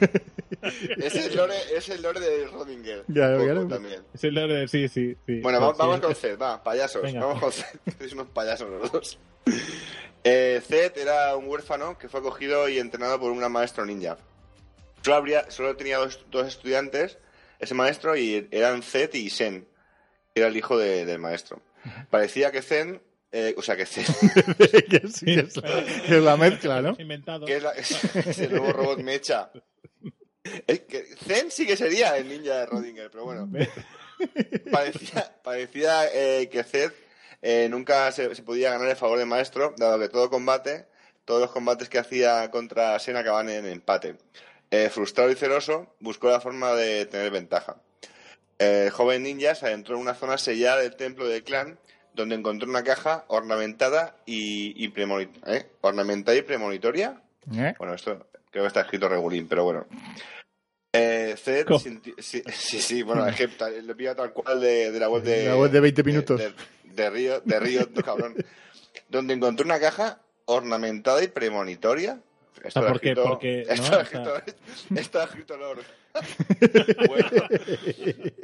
S3: es, el lore es el lore de Rodinger.
S2: Ya,
S3: también.
S1: Es el de- sí, sí, sí.
S3: Bueno,
S1: Sí,
S3: vamos, vamos
S1: sí.
S3: con Zed, va, payasos.
S1: Venga.
S3: Vamos con Zed. Sois unos payasos los dos. Eh, Zed era un huérfano que fue acogido y entrenado por un gran maestro ninja. Solo, habría, solo tenía dos, dos estudiantes, ese maestro, y eran Zed y Sen, que era el hijo de- del maestro. Parecía que Zen, eh, o sea, que Zed,
S2: que sí, es, la, que es la mezcla, ¿no?
S1: Inventado.
S3: que es, la- es el nuevo robot mecha. Es que Zen sí que sería el ninja de Rodinger, pero bueno. parecía, parecía eh, que Zed eh, nunca se, se podía ganar el favor del maestro, dado que todo combate, todos los combates que hacía contra Sen acaban en empate. Eh, frustrado y celoso, buscó la forma de tener ventaja. El joven ninja se adentró en una zona sellada del templo del clan, donde encontró una caja ornamentada y, y premoni- ¿eh? ornamentada y premonitoria.
S2: ¿Eh?
S3: Bueno, esto creo que está escrito regulín, pero bueno. Eh, Zed sí, sí, sí, bueno, es que lo pilla tal cual de, de la web de...
S2: La web de 20 minutos.
S3: De, de Río, de Río, cabrón. Donde encontró una caja ornamentada y premonitoria. Esto
S1: Ah,
S3: lo ha
S1: ¿por qué?
S3: escrito-
S1: Porque, ¿no?
S3: Esto escrito, esto lo ha escrito Lord. bueno,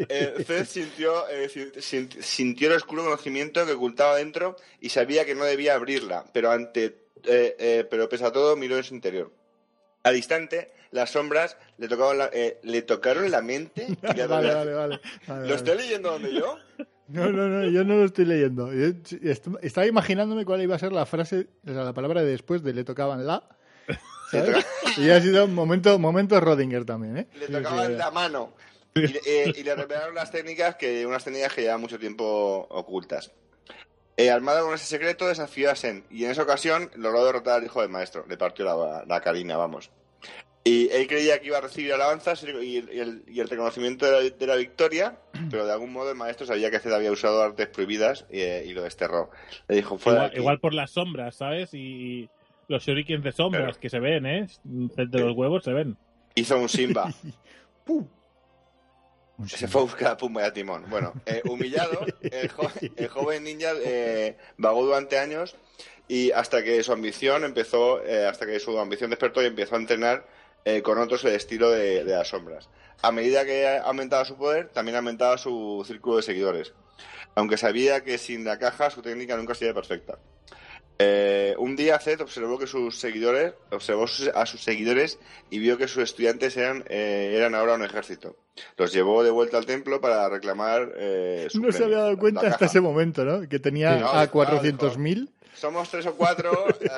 S3: eh, Zed sintió, eh, sin- sin- sintió el oscuro conocimiento que ocultaba dentro y sabía que no debía abrirla, pero ante eh, eh, pero pese a todo miró en su interior. Al instante, las sombras le, tocaban la- eh, le tocaron la mente. y le
S2: Vale, vale, vale. vale,
S3: ¿Lo estoy leyendo donde yo?
S2: No, no, no, yo no lo estoy leyendo. Yo est- estaba imaginándome cuál iba a ser la frase, o sea, la palabra de después de le tocaban la. ¿Sabes? Y ha sido un momento, momento Rodinger también, ¿eh?
S3: Le
S2: Sí,
S3: tocaban
S2: sí,
S3: la mano. Y, eh, y le revelaron las técnicas que unas técnicas que llevan mucho tiempo ocultas. Eh, armado con ese secreto, desafió a Sen y en esa ocasión logró derrotar al hijo del maestro. Le partió la, la carina, vamos. Y él creía que iba a recibir alabanzas y el, y el- y el reconocimiento de la, de la victoria, pero de algún modo el maestro sabía que Zed había usado artes prohibidas y, eh, y lo desterró. Le dijo, fuera de
S1: Igual,
S3: aquí".
S1: igual por las sombras, ¿sabes? Y los shurikens de sombras
S3: Claro.
S1: que se ven, ¿eh? De los huevos se ven.
S3: Hizo un Simba.
S2: ¡Pum! Un
S3: Se fue a buscar a Pumba y a Timón. Bueno, eh, humillado, el, jo- el joven ninja eh, vagó durante años y hasta que su ambición empezó, eh, hasta que su ambición despertó y empezó a entrenar eh, con otros el estilo de, de las sombras. A medida que aumentaba su poder, también aumentaba su círculo de seguidores. Aunque sabía que sin la caja su técnica nunca sería perfecta. Eh, un día Zed observó que sus seguidores, observó a sus seguidores y vio que sus estudiantes eran, eh, eran ahora un ejército. Los llevó de vuelta al templo para reclamar eh, su
S2: No se había dado cuenta hasta ese momento, ¿no? Que tenía
S3: Sí, no,
S2: a
S3: claro,
S2: 400.000.
S3: Somos tres o cuatro. Hasta,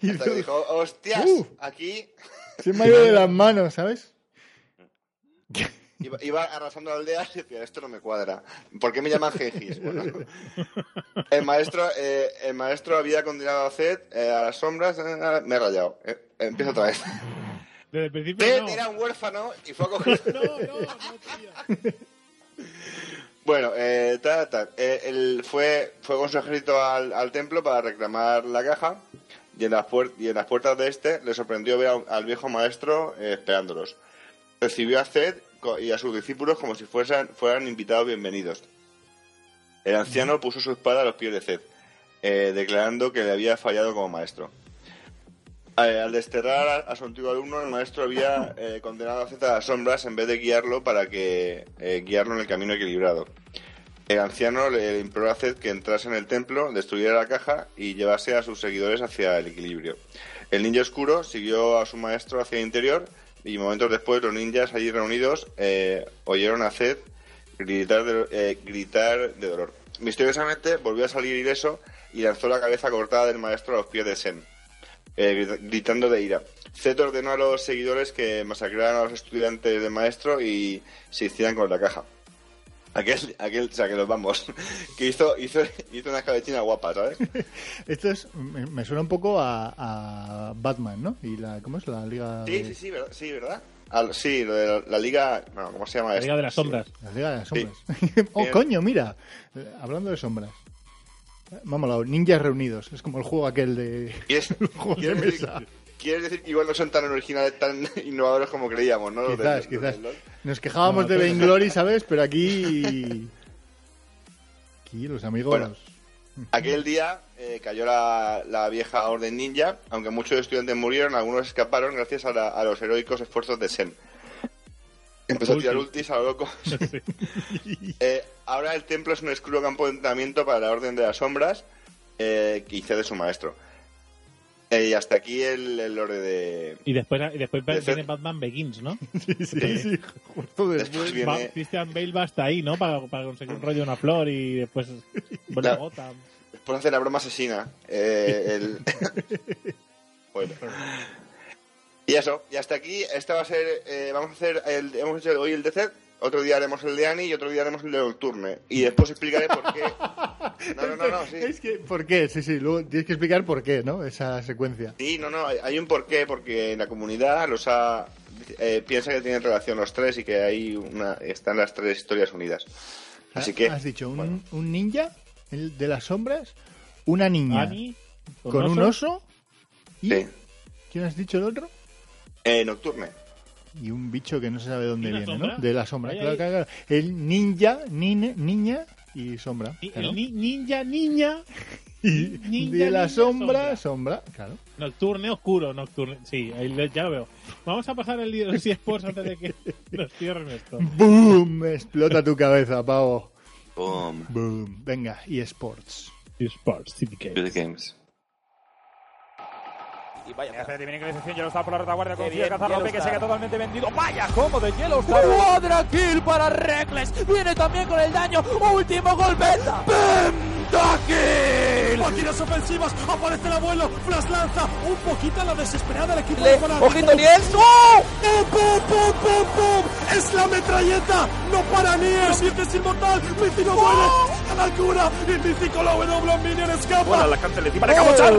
S2: Y
S3: hasta que dijo, hostias,
S2: Uh.
S3: aquí
S2: Se me ha ido de las manos, ¿sabes?
S3: iba, iba arrasando la aldea y decía, esto no me cuadra. ¿Por qué me llaman Gengis? Bueno, el maestro, eh, el maestro había condenado a Zed eh, a las sombras. eh, me he rayado. Eh, empiezo otra vez.
S1: Desde el principio
S3: Zed
S1: no.
S3: era un huérfano y fue acogido.
S1: No, no, no, tío.
S3: Bueno, eh, tal. Eh, él fue, fue con su ejército al, al templo para reclamar la caja y en, las y en las puertas de este le sorprendió ver a al viejo maestro eh, esperándolos. Recibió a Zed y a sus discípulos como si fueran, fueran invitados bienvenidos. El anciano puso su espada a los pies de Zed, eh, declarando que le había fallado como maestro. Eh, al desterrar a, a su antiguo alumno, el maestro había eh, condenado a Zed a las sombras en vez de guiarlo para que eh, guiarlo en el camino equilibrado. El anciano le imploró a Zed que entrase en el templo, destruyera la caja y llevase a sus seguidores hacia el equilibrio. El ninja oscuro siguió a su maestro hacia el interior y momentos después los ninjas allí reunidos eh, oyeron a Zed gritar de, eh, gritar de dolor. Misteriosamente volvió a salir ileso y lanzó la cabeza cortada del maestro a los pies de Sen, eh, grita- gritando de ira. Zed ordenó a los seguidores que masacraran a los estudiantes del maestro y se hicieran con la caja. Aquel, aquel, o sea, que nos vamos, que hizo, hizo, hizo una escabechina guapa, ¿sabes?
S2: Esto es, me, me suena un poco a, a Batman, ¿no? Y la, ¿cómo es la liga?
S3: Sí,
S2: de-
S3: sí, sí, ¿verdad? Sí, ¿verdad? Al- sí, lo de la, la liga, bueno, ¿cómo se llama
S1: La
S3: esto?
S1: Liga de las
S3: Sí.
S1: Sombras.
S2: La liga de las
S3: Sí.
S2: sombras. oh,
S3: Bien.
S2: coño, mira. Eh, Hablando de sombras. Molado. Ninjas reunidos. Es como el juego aquel de.
S3: ¿Quieres,
S2: los juegos de
S3: quieres decir,
S2: mesa.
S3: Quieres decir que igual no son tan originales, tan innovadores como creíamos, ¿no? Los
S2: Quizás,
S3: del-
S2: quizás. Nos quejábamos
S1: No,
S2: de Vainglory, ¿sabes? Pero aquí. Aquí los amigos.
S3: Bueno. Aquel día eh, cayó la, la vieja Orden Ninja, aunque muchos estudiantes murieron, algunos escaparon gracias a, la- a los heroicos esfuerzos de Sen. Empezó a tirar
S1: Ulti.
S3: ultis a lo loco. Eh, ahora el templo es un escudo campo de entrenamiento para la Orden de las Sombras eh, que hice de su maestro. Eh, y hasta aquí el, el lore de...
S1: Y después, y después
S3: De
S1: viene Batman Begins, ¿no?
S2: Sí, sí, sí. Justo después.
S3: Después
S1: Va- Christian Bale va hasta ahí, ¿no? Para, para conseguir un rollo una flor y después. Gotham.
S3: Después hacer la broma asesina. eh, el... bueno. Y eso, y hasta aquí, este va a ser, eh, vamos a hacer, el, hemos hecho hoy el de Zed, otro día haremos el de Annie y otro día haremos el de Nocturne. Y después explicaré por qué. No, no, no, no, sí.
S2: Es que, ¿por qué? Sí, sí, luego tienes que explicar por qué, ¿no? Esa secuencia.
S3: Sí, no, no, hay, hay un porqué, porque la comunidad los ha, eh, piensa que tienen relación los tres y que hay una, están las tres historias unidas. Así que,
S2: Has dicho, un,
S3: bueno.
S2: un ninja el de las sombras, una niña
S1: Annie,
S2: con un oso y...
S3: sí.
S2: ¿Quién has dicho el otro?
S3: Eh, Nocturne.
S2: Y un bicho que no se sabe dónde
S1: ¿Y una
S2: viene,
S1: sombra?
S2: ¿no? De la sombra.
S1: Ahí,
S2: claro,
S1: ahí.
S2: claro, claro. El ninja, niña y sombra.
S1: Y-
S2: claro.
S1: El ni- ninja, niña,
S2: Y
S1: ninja,
S2: de la
S1: ninja,
S2: sombra,
S1: sombra.
S2: sombra, claro.
S1: nocturne, oscuro, nocturne. Sí, ahí lo- ya lo veo. Vamos a pasar el líder de Sports antes de que nos cierren esto.
S2: ¡Boom! Explota tu cabeza, pavo.
S3: Boom.
S2: Boom. Venga, y sports.
S1: Sports, TPK.
S3: To the games.
S5: Y vaya,
S6: Hace de finalización, Yellowstar por la retaguardia consigue cazar López que
S5: Yellowstar.
S6: se queda totalmente vendido. Vaya cómo de Yellowstar.
S5: Cuadra kill para Reckless. Viene también con el daño. Último golpe. Pentakill.
S7: Máquinas ofensivas, aparece el abuelo, flash lanza, un poquito a la desesperada el equipo de.
S5: Ojito Niels. ¡Oh!
S7: ¡Pum, pum, pum, pum, pum! ¡Es la metralleta! ¡No para Nier! ¡Sientes inmortal! ¡Mici no muere! ¡A la cura! ¡Y Mici con la W Minion escapa!
S6: Bueno, la cante le para cabochar.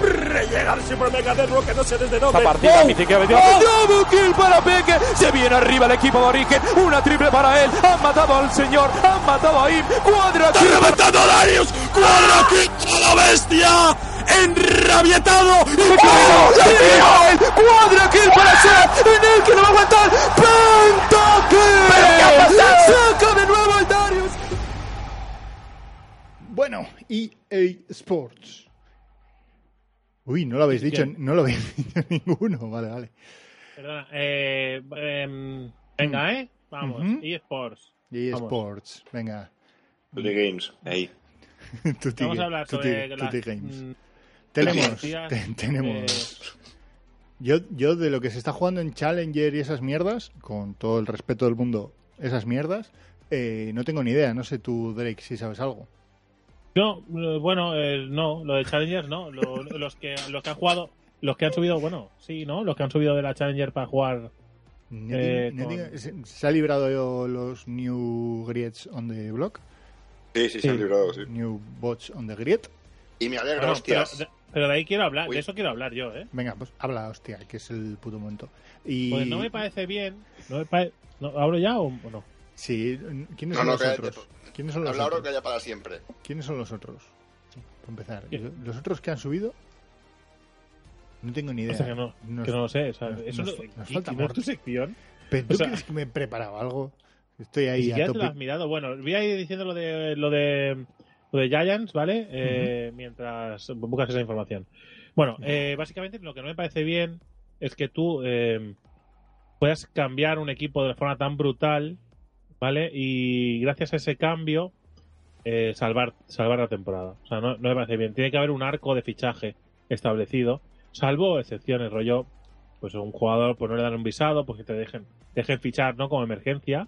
S6: Brrr, Llega el Super Mega Network que no sé desde dónde.
S5: Esta partida,
S6: ¡Oh!
S5: Que ha metido- Double kill para Peque. Se viene arriba el equipo de Origen. Una triple para él. Han matado al señor. Han matado a Im. Cuadra
S7: ¡Está reventando a Darius! ¡Cuadra kill a la bestia! ¡Enrabietado!
S5: ¡Oh! ¡La tiene él! ¡Cuadra kill para Seth! ¡En el que no va a aguantar! ¡Pentakill! ¿Pero qué ha pasado? ¡Saca de nuevo el!
S2: Bueno, EA Sports. Uy, no lo habéis dicho, no lo habéis dicho ninguno. Vale, vale.
S1: Perdona, eh, em, venga, ¿eh? Vamos,
S2: Ujú.
S1: eSports.
S2: EA
S1: Vamos.
S2: Sports, venga.
S3: The games. Ahí.
S2: Tutti,
S1: Vamos a hablar
S2: Tutti-
S1: sobre
S2: Tutti
S1: las,
S2: Games.
S1: mm,
S2: Tenemos, te- tenemos. Yo, yo de lo que se está jugando en Challenger y esas mierdas, con todo el respeto del mundo, esas mierdas, eh, no tengo ni idea. No sé tú, Drake, si sabes algo.
S1: No, eh, bueno, eh, no, lo de Challengers no. Lo- los, que, los que han jugado, los que han subido, bueno, sí, ¿no? Los que han subido de la Challenger para jugar. Eh, con-
S2: se, se ha librado los new grids on the block,
S3: Sí, sí, se han librado, sí.
S2: new bots on the grid.
S3: Y me alegra,
S1: Bueno,
S3: hostias.
S1: de, pero de ahí quiero hablar,
S3: Uy.
S1: de eso quiero hablar yo, ¿eh?
S2: Venga, pues habla, hostia, que es el puto momento. Y
S1: Porque no me parece bien. No me pare- no, ¿Hablo ya o, o no?
S2: Sí, ¿quiénes
S3: No,
S2: son
S3: no,
S2: los
S3: cállate,
S2: otros? ¿Quiénes son los otros?
S3: que haya para siempre.
S2: ¿Quiénes son los otros? Para empezar,
S1: ¿Qué?
S2: los otros que han subido no tengo ni idea.
S1: O sea, que no,
S2: Nos-
S1: que no lo sé. o sea,
S2: nos-
S1: eso
S2: nos-
S1: no,
S2: nos
S1: ¿y-
S2: falta
S1: y no es tu sección.
S2: Pero tú
S1: o sea-
S2: crees que me he preparado algo? Estoy ahí a
S1: siquiera te lo has
S2: tope.
S1: mirado. Bueno, voy a ir diciendo lo de lo de, lo de Giants, ¿vale? Eh, Mientras buscas esa información. Bueno, eh, básicamente lo que no me parece bien es que tú eh, puedas cambiar un equipo de forma tan brutal, ¿vale? Y gracias a ese cambio eh, salvar salvar la temporada. O sea, no, no me parece bien. Tiene que haber un arco de fichaje establecido, salvo excepciones, rollo. Pues un jugador, pues no le dan un visado, pues que te dejen, dejen fichar, ¿no? Como emergencia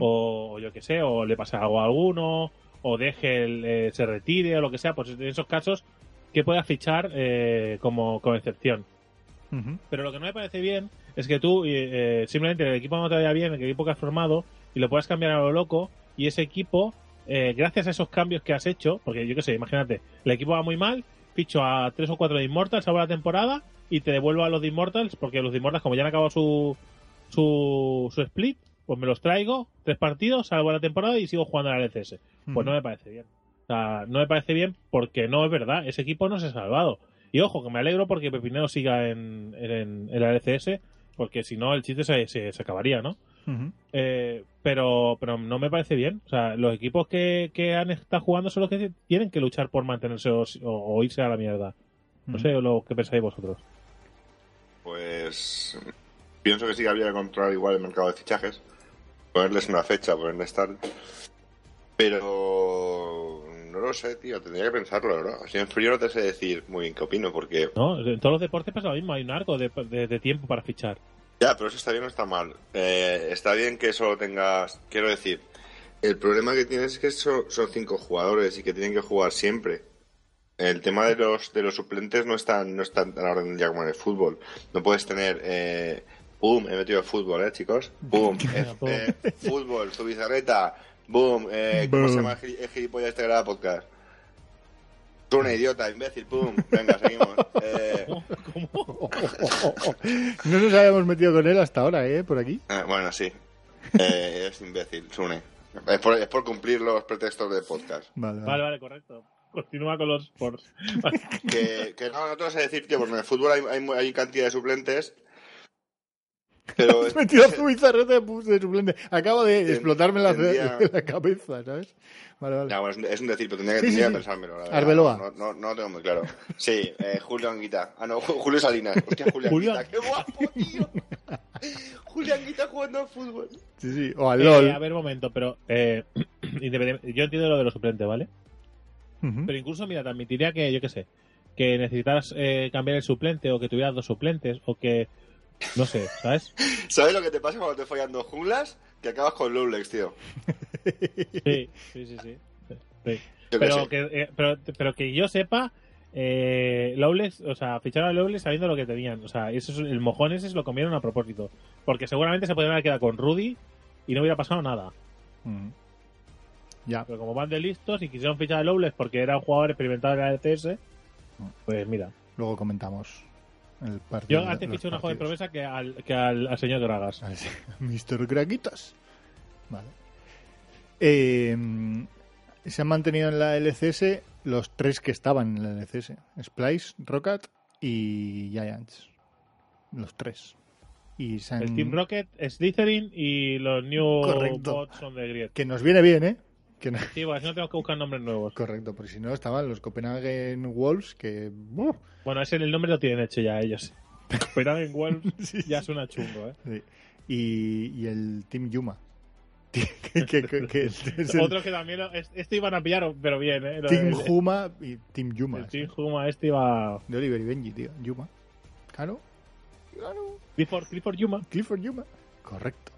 S1: o, o yo que sé, o le pasa algo a alguno, o deje el, eh, se retire o lo que sea, pues en esos casos que pueda fichar eh, como, como excepción. Pero lo que no me parece bien es que tú eh, simplemente el equipo no te vaya bien, el equipo que has formado, y lo puedas cambiar a lo loco, y ese equipo, eh, gracias a esos cambios que has hecho, porque yo que sé, imagínate, el equipo va muy mal, ficho a tres o cuatro de Immortals, salvo la temporada, y te devuelvo a los de Immortals, porque los de Immortals, como ya han acabado su, su, su split, pues me los traigo, tres partidos, salvo la temporada, y sigo jugando a la LCS. Pues no me parece bien. O sea, no me parece bien porque no es verdad. Ese equipo no se ha salvado. Y ojo, que me alegro porque Pepinero siga en, en, en la LCS, porque si no el chiste se, se, se acabaría, ¿no? Eh, pero, pero no me parece bien. O sea, los equipos que, que han estado jugando son los que tienen que luchar por mantenerse o, o irse a la mierda. No sé lo que pensáis vosotros.
S3: Pues pienso que sí que habría que controlar igual el mercado de fichajes, ponerles una fecha, ponerles tal. Pero no lo sé, tío, tendría que pensarlo, ¿verdad? Así en frío no te sé decir muy bien qué opino, porque
S1: ¿No? En todos los deportes pasa lo mismo. Hay un arco de, de- de tiempo para fichar.
S3: ya, pero eso está bien o está mal. Eh, está bien que solo tengas, quiero decir, el problema que tienes es que son, son cinco jugadores y que tienen que jugar siempre. El tema de los de los suplentes no están no están tan a la orden del día como en el fútbol. No puedes tener eh, he metido el fútbol, ¿eh, chicos? Eh,
S1: Boom.
S3: eh, fútbol, su bizarreta. Boom, eh, ¿cómo
S2: Boom.
S3: se llama el, gil- el gilipollas este graba podcast? Tú una idiota, imbécil, boom. Venga, seguimos. Eh,
S2: No nos habíamos metido con él hasta ahora, ¿eh? Por aquí.
S3: ah, bueno, sí. Eh, es imbécil, Sune. Es por, es por cumplir los pretextos del podcast.
S2: Vale, vale.
S1: Correcto. Continúa con los sports.
S3: Que, que no, no te vas a decir que porque en el fútbol hay, hay, hay cantidad de suplentes. Pero
S2: Has metido a su bizarreta de suplente. Acabo de
S3: Ten-
S2: explotarme la,
S3: tendría-
S2: la cabeza, ¿sabes? Vale, vale.
S3: Ya, bueno, es, un, es un decir, pero tendría que,
S2: Sí,
S3: tendría
S2: sí.
S3: que pensármelo. La.
S2: Arbeloa.
S3: No, no, no lo tengo muy claro. Sí, eh, Julio Anguita. Ah, no, Ju- Julio Salinas. Hostia, Julio
S1: Julio.
S3: Anguita. ¡Qué guapo, tío! Julio Anguita jugando al fútbol.
S2: Sí, sí. O al
S1: Eh,
S2: LOL.
S1: a ver, un momento, pero eh, yo entiendo lo de los suplentes, ¿vale? Pero incluso, mira, te admitiría que, yo qué sé, que necesitas eh, cambiar el suplente o que tuvieras dos suplentes o que, no sé, ¿sabes?
S3: ¿Sabes lo que te pasa cuando te follan dos junglas? Que acabas con Lowlex, tío.
S1: Sí, sí, sí, sí. Pero,
S3: sé.
S1: que, eh, pero, pero que yo sepa, eh, Lowless, o sea, ficharon a Lowless sabiendo lo que tenían. O sea, eso es, el mojón ese se lo comieron a propósito. Porque seguramente se podrían haber quedado con Rudy y no hubiera pasado nada.
S2: Ujú. Ya.
S1: Pero como van de listos y quisieron fichar a Lowless porque era un jugador experimentado en la LCS, pues mira.
S2: Luego comentamos el partido.
S1: Yo antes
S2: los
S1: fiché una joven promesa que al, que al, al señor Gragas.
S2: Sí. Mr. Graguitas. Vale. Eh, se han mantenido en la LCS los tres que estaban en la LCS. Splice, Rocket y Giants. Los tres. Y
S1: El Team Rocket, Slytherin y los New
S2: Correcto.
S1: Bots son de Griet.
S2: Que nos viene bien, ¿eh? Que no-
S1: Sí, bueno, así no tengo que buscar nombres nuevos.
S2: Correcto, porque si no estaban los Copenhagen Wolves que...
S1: Bueno, ese el nombre lo tienen hecho ya ellos. Copenhagen Wolves
S2: Sí,
S1: ya suena chungo, ¿eh?
S2: sí. Y, y el Team Yuma. que, que- que- que es el
S1: Otro que también... Este iban a pillar, pero bien, ¿eh?
S2: Team
S1: el,
S2: Huma y Team Yuma.
S1: el Team Huma este iba...
S2: De Oliver y Benji, tío. Yuma. Claro. Claro.
S1: Clifford, Clifford Yuma.
S2: Clifford Yuma. Correcto.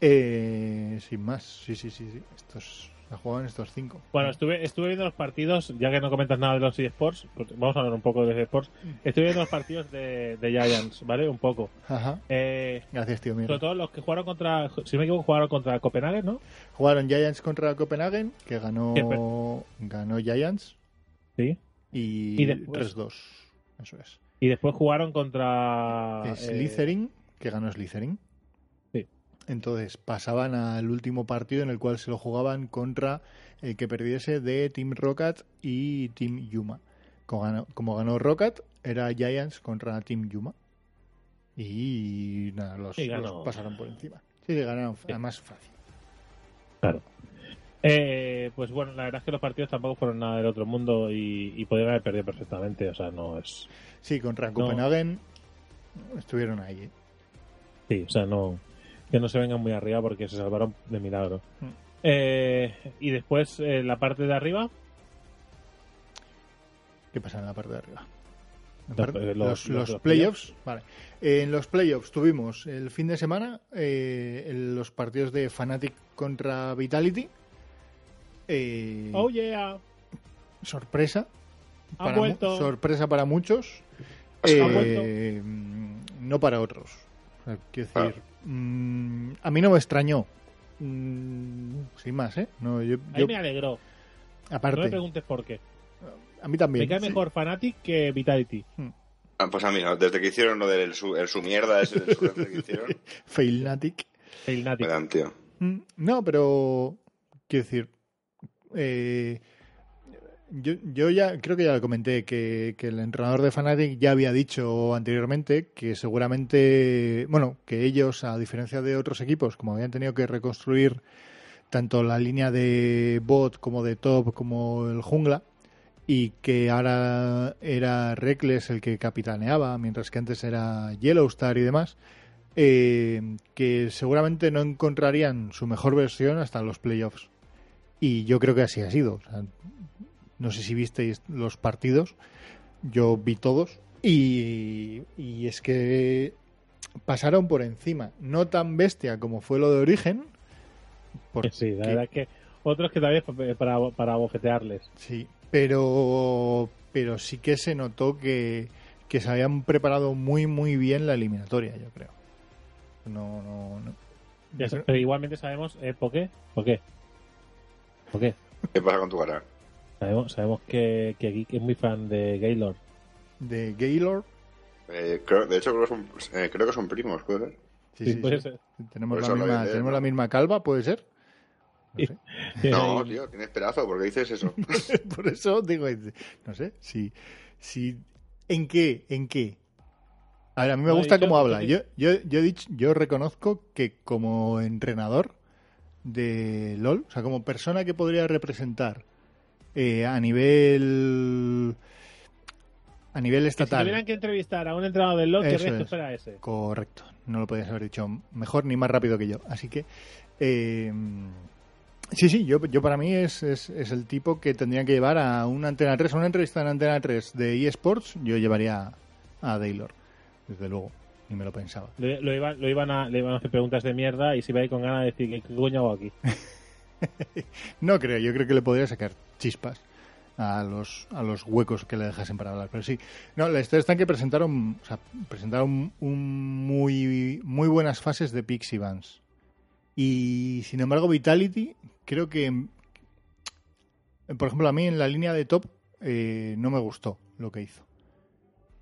S2: Eh, sin más. Sí, sí, sí, sí. Estos la jugaban estos cinco.
S1: Bueno, estuve, estuve viendo los partidos, ya que no comentas nada de los eSports, pues vamos a hablar un poco de eSports. Estuve viendo los partidos de, de Giants, ¿vale? Un poco.
S2: Ajá.
S1: Eh,
S2: Gracias, tío.
S1: sobre
S2: Mira.
S1: todo los que jugaron contra, si no me equivoco, jugaron contra Copenhague, ¿no?
S2: Jugaron Giants contra Copenhagen, que ganó, ganó Giants
S1: Sí.
S2: y,
S1: Y después-
S2: 3-2. Eso es.
S1: Y después jugaron contra... eh,
S2: Slytherin, que ganó Slytherin.
S1: Sí.
S2: Entonces pasaban al último partido en el cual se lo jugaban contra el que perdiese de Team Rocket y Team Yuma. Como ganó, como ganó Rocket, era Giants contra Team Yuma. Y nada, los,
S1: Sí,
S2: los pasaron por encima. Sí, ganaron, además fácil.
S1: Claro. Eh, pues bueno, la verdad es que los partidos tampoco fueron nada del otro mundo y, y podrían haber perdido perfectamente. O sea, no es.
S2: Sí, contra Copenhagen estuvieron ahí. ¿eh?
S1: Sí, o sea, no. Que no se vengan muy arriba porque se salvaron de milagro.
S2: Mm.
S1: Eh, y después, eh, la parte de arriba,
S2: ¿Qué pasa en la parte de arriba?
S1: Los-
S2: parte- los,
S1: los-
S2: los
S1: los
S2: playoffs. Vale. Eh, en los playoffs tuvimos el fin de semana eh, los partidos de Fnatic contra Vitality. Eh,
S1: oh yeah,
S2: sorpresa.
S1: Ha
S2: para sorpresa para muchos.
S1: Ha
S2: no para otros. Sea, quiero decir, mm, a mí no me extrañó. Mm, sin más, ¿eh? No, yo,
S1: ahí
S2: yo-
S1: me alegró. No
S2: aparte,
S1: me preguntes por qué.
S2: a mí también.
S1: Me cae
S2: sí.
S1: mejor Fnatic que Vitality.
S3: Ah, pues a mí no, desde que hicieron lo del su, el su mierda ese del su que hicieron,
S2: Failnatic.
S1: Failnatic.
S3: me dan, tío.
S2: Mm, No, pero quiero decir, eh, Yo, yo ya creo que ya lo comenté, que, que el entrenador de Fnatic ya había dicho anteriormente que seguramente, bueno, que ellos, a diferencia de otros equipos, como habían tenido que reconstruir tanto la línea de bot como de top como el jungla, y que ahora era Reckless el que capitaneaba, mientras que antes era Yellowstar y demás, eh, que seguramente no encontrarían su mejor versión hasta los playoffs. Y yo creo que así ha sido. O sea, no sé si visteis los partidos, yo vi todos y, y es que pasaron por encima. No tan bestia como fue lo de Origen. Porque,
S1: Sí, la verdad es que otros que también es para, para bofetearles.
S2: Sí, pero, pero sí que se notó que, que se habían preparado muy, muy bien la eliminatoria, yo creo. No, no, no.
S1: Pero igualmente sabemos eh, por qué. ¿Por qué? ¿Por qué?
S3: ¿Qué pasa con tu cara?
S1: Sabemos, sabemos que, que Geek es muy fan de Gaylord.
S2: De Gaylord.
S3: Eh, creo- de hecho, creo que, son, eh, creo que son primos, ¿puede ser?
S2: Sí,
S1: Sí,
S2: sí,
S1: puede
S2: sí.
S1: ser.
S2: Tenemos, la misma, tenemos
S3: ¿no?
S2: la misma calva, ¿puede ser? No sé.
S3: No, tío, tienes pedazo, ¿por qué dices eso?
S2: Por eso digo, no sé, si, si ¿en qué? ¿En qué? A ver, a mí me
S1: No,
S2: gusta cómo habla. Yo, yo, yo, he dicho, yo reconozco que como entrenador de LOL, o sea, como persona que podría representar eh, a nivel a nivel
S1: que si
S2: estatal.
S1: tuvieran que entrevistar a un entrenador del LoL,
S2: Eso
S1: ¿qué resto
S2: es.
S1: fuera ese?
S2: Correcto, no lo podías haber dicho mejor ni más rápido que yo. Así que, eh, sí, sí, yo, yo para mí es, es, es el tipo que tendría que llevar a una Antena 3, a una entrevista en Antena 3 de eSports, yo llevaría a Daylor, desde luego, ni me lo pensaba.
S1: Lo, lo iban, lo iban a, le iban a hacer preguntas de mierda y se iba a ir con ganas de decir ¿qué, qué coño hago aquí?
S2: No creo, yo creo que le podría sacar chispas a los, a los huecos que le dejasen para hablar. Pero sí, no, la historia está en que presentaron, o sea, presentaron un muy, muy buenas fases de Pixie Vans. Y sin embargo, Vitality, creo que, por ejemplo, a mí en la línea de top eh, no me gustó lo que hizo.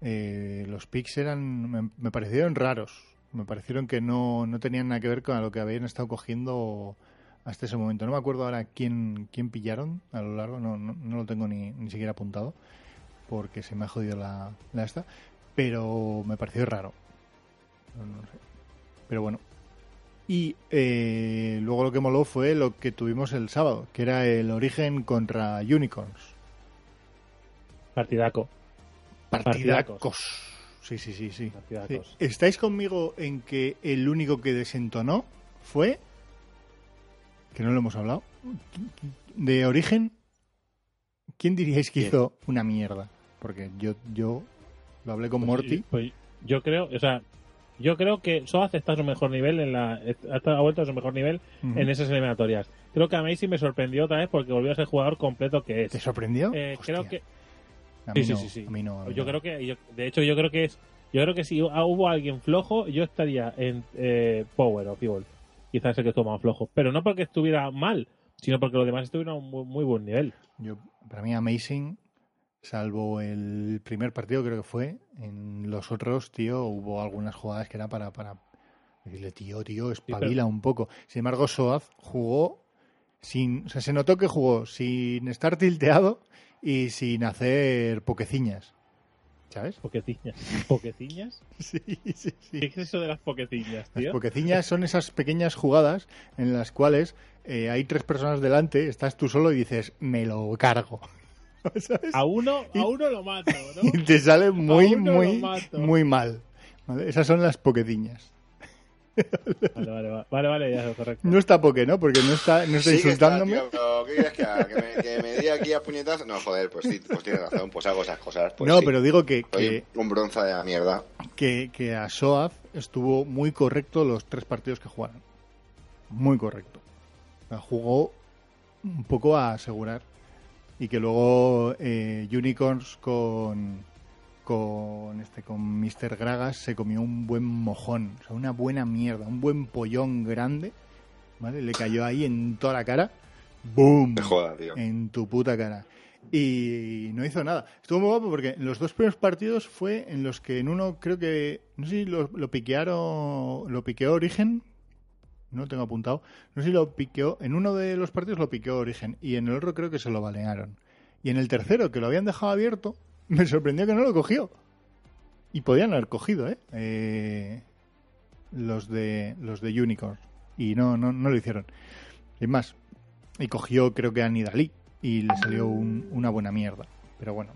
S2: Eh, los picks eran, me, me parecieron raros. Me parecieron que no, no tenían nada que ver con lo que habían estado cogiendo hasta ese momento. No me acuerdo ahora quién, quién pillaron a lo largo, no, no, no lo tengo ni, ni siquiera apuntado porque se me ha jodido la, la esta, pero me pareció raro. No, no sé. Pero bueno. Y eh, luego lo que moló fue lo que tuvimos el sábado, que era el origen contra Unicorns.
S1: Partidaco.
S2: Partidacos. Sí, sí, sí, sí.
S1: Partidacos.
S2: ¿Estáis conmigo en que el único que desentonó fue, que no lo hemos hablado, de origen? ¿Quién diríais que
S4: ¿Quién?
S2: hizo una mierda? Porque yo, yo lo hablé con
S1: Pues,
S2: Morty.
S1: pues, yo creo, o sea, yo creo que Soaz está a su mejor nivel en la, ha vuelto a su mejor nivel en esas eliminatorias. Creo que a Macy me sorprendió otra vez porque volvió a ser el jugador completo que es.
S2: ¿Te sorprendió?
S1: Eh, creo que
S2: a mí
S1: sí, sí,
S2: no,
S1: sí, sí.
S2: a mí no, a mí
S1: yo
S2: no.
S1: creo que yo- de hecho yo creo que es yo creo que si hubo alguien flojo yo estaría en eh, Power o Evil quizás el que estuvo más flojo pero no porque estuviera mal sino porque los demás estuvieron a un muy, muy buen nivel
S2: Yo, para mí, Amazing, salvo el primer partido, creo que fue. En los otros, tío, hubo algunas jugadas que era para, para decirle, tío, tío, espabila un poco. Sin embargo, Soaz jugó sin. O sea, se notó que jugó sin estar tilteado y sin hacer poqueciñas. ¿Sabes?
S1: poqueciñas poqueciñas
S2: Sí, sí, sí.
S1: ¿qué es eso de las poqueciñas
S2: Las
S1: tío?
S2: poqueciñas son esas pequeñas jugadas en las cuales eh, hay tres personas delante, estás tú solo y dices, me lo cargo. ¿Sabes?
S1: a uno
S2: Y-
S1: a uno lo mato
S2: y
S1: ¿no?
S2: te sale muy, muy, muy mal. ¿vale? Esas son las poqueciñas.
S1: Vale vale vale vale, vale ya es correcto
S2: No está poke, ¿no? Porque no está, no está
S3: Sí que está,
S2: insultándome.
S3: tío, ¿qué quieres que haga? ¿Que me, que me di aquí a puñetas? No, joder, pues sí, pues tienes razón, pues hago esas cosas. Pues
S2: no,
S3: sí.
S2: pero digo que,
S3: un bronza de la mierda.
S2: que, que a Soaz estuvo muy correcto los tres partidos que jugaron. Muy correcto. O sea, jugó un poco a asegurar. Y que luego eh, Unicorns con, con este con Mr. Gragas se comió un buen mojón. O sea, una buena mierda. Un buen pollón grande. ¿Vale? Le cayó ahí en toda la cara. ¡Boom!
S3: Me joda, tío.
S2: en tu puta cara. Y no hizo nada. Estuvo muy guapo porque en los dos primeros partidos fue en los que en uno creo que, no sé si lo, lo piquearon, lo piqueó Origen, no lo tengo apuntado, no sé si lo piqueó, en uno de los partidos lo piqueó Origen y en el otro creo que se lo balearon. Y en el tercero, que lo habían dejado abierto, me sorprendió que no lo cogió. Y podían haber cogido, ¿eh? Eh, los de los de Unicorn. Y no, no, no lo hicieron. Y más, y cogió creo que a Nidalí y le salió un- una buena mierda. Pero bueno,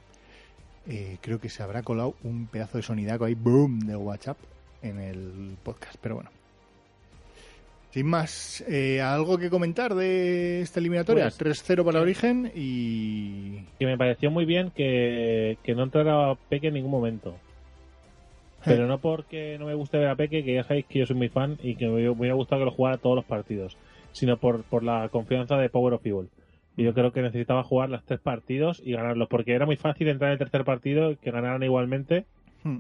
S2: eh, creo que se habrá colado un pedazo de sonidaco ahí, boom, de WhatsApp en el podcast. Pero bueno. Sin más, eh, ¿algo que comentar de esta eliminatoria?
S1: Pues-
S2: 3-0 para Origen y...
S1: Que me pareció muy bien que, que no entrara Peque en ningún momento. Pero no porque no me guste ver a Peque, que ya sabéis que yo soy muy fan y que me, hubiera gustado que lo jugara todos los partidos, sino por, por la confianza de Power of Evil. Y yo creo que necesitaba jugar los tres partidos y ganarlos, porque era muy fácil entrar en el tercer partido, que ganaran igualmente
S2: Hmm.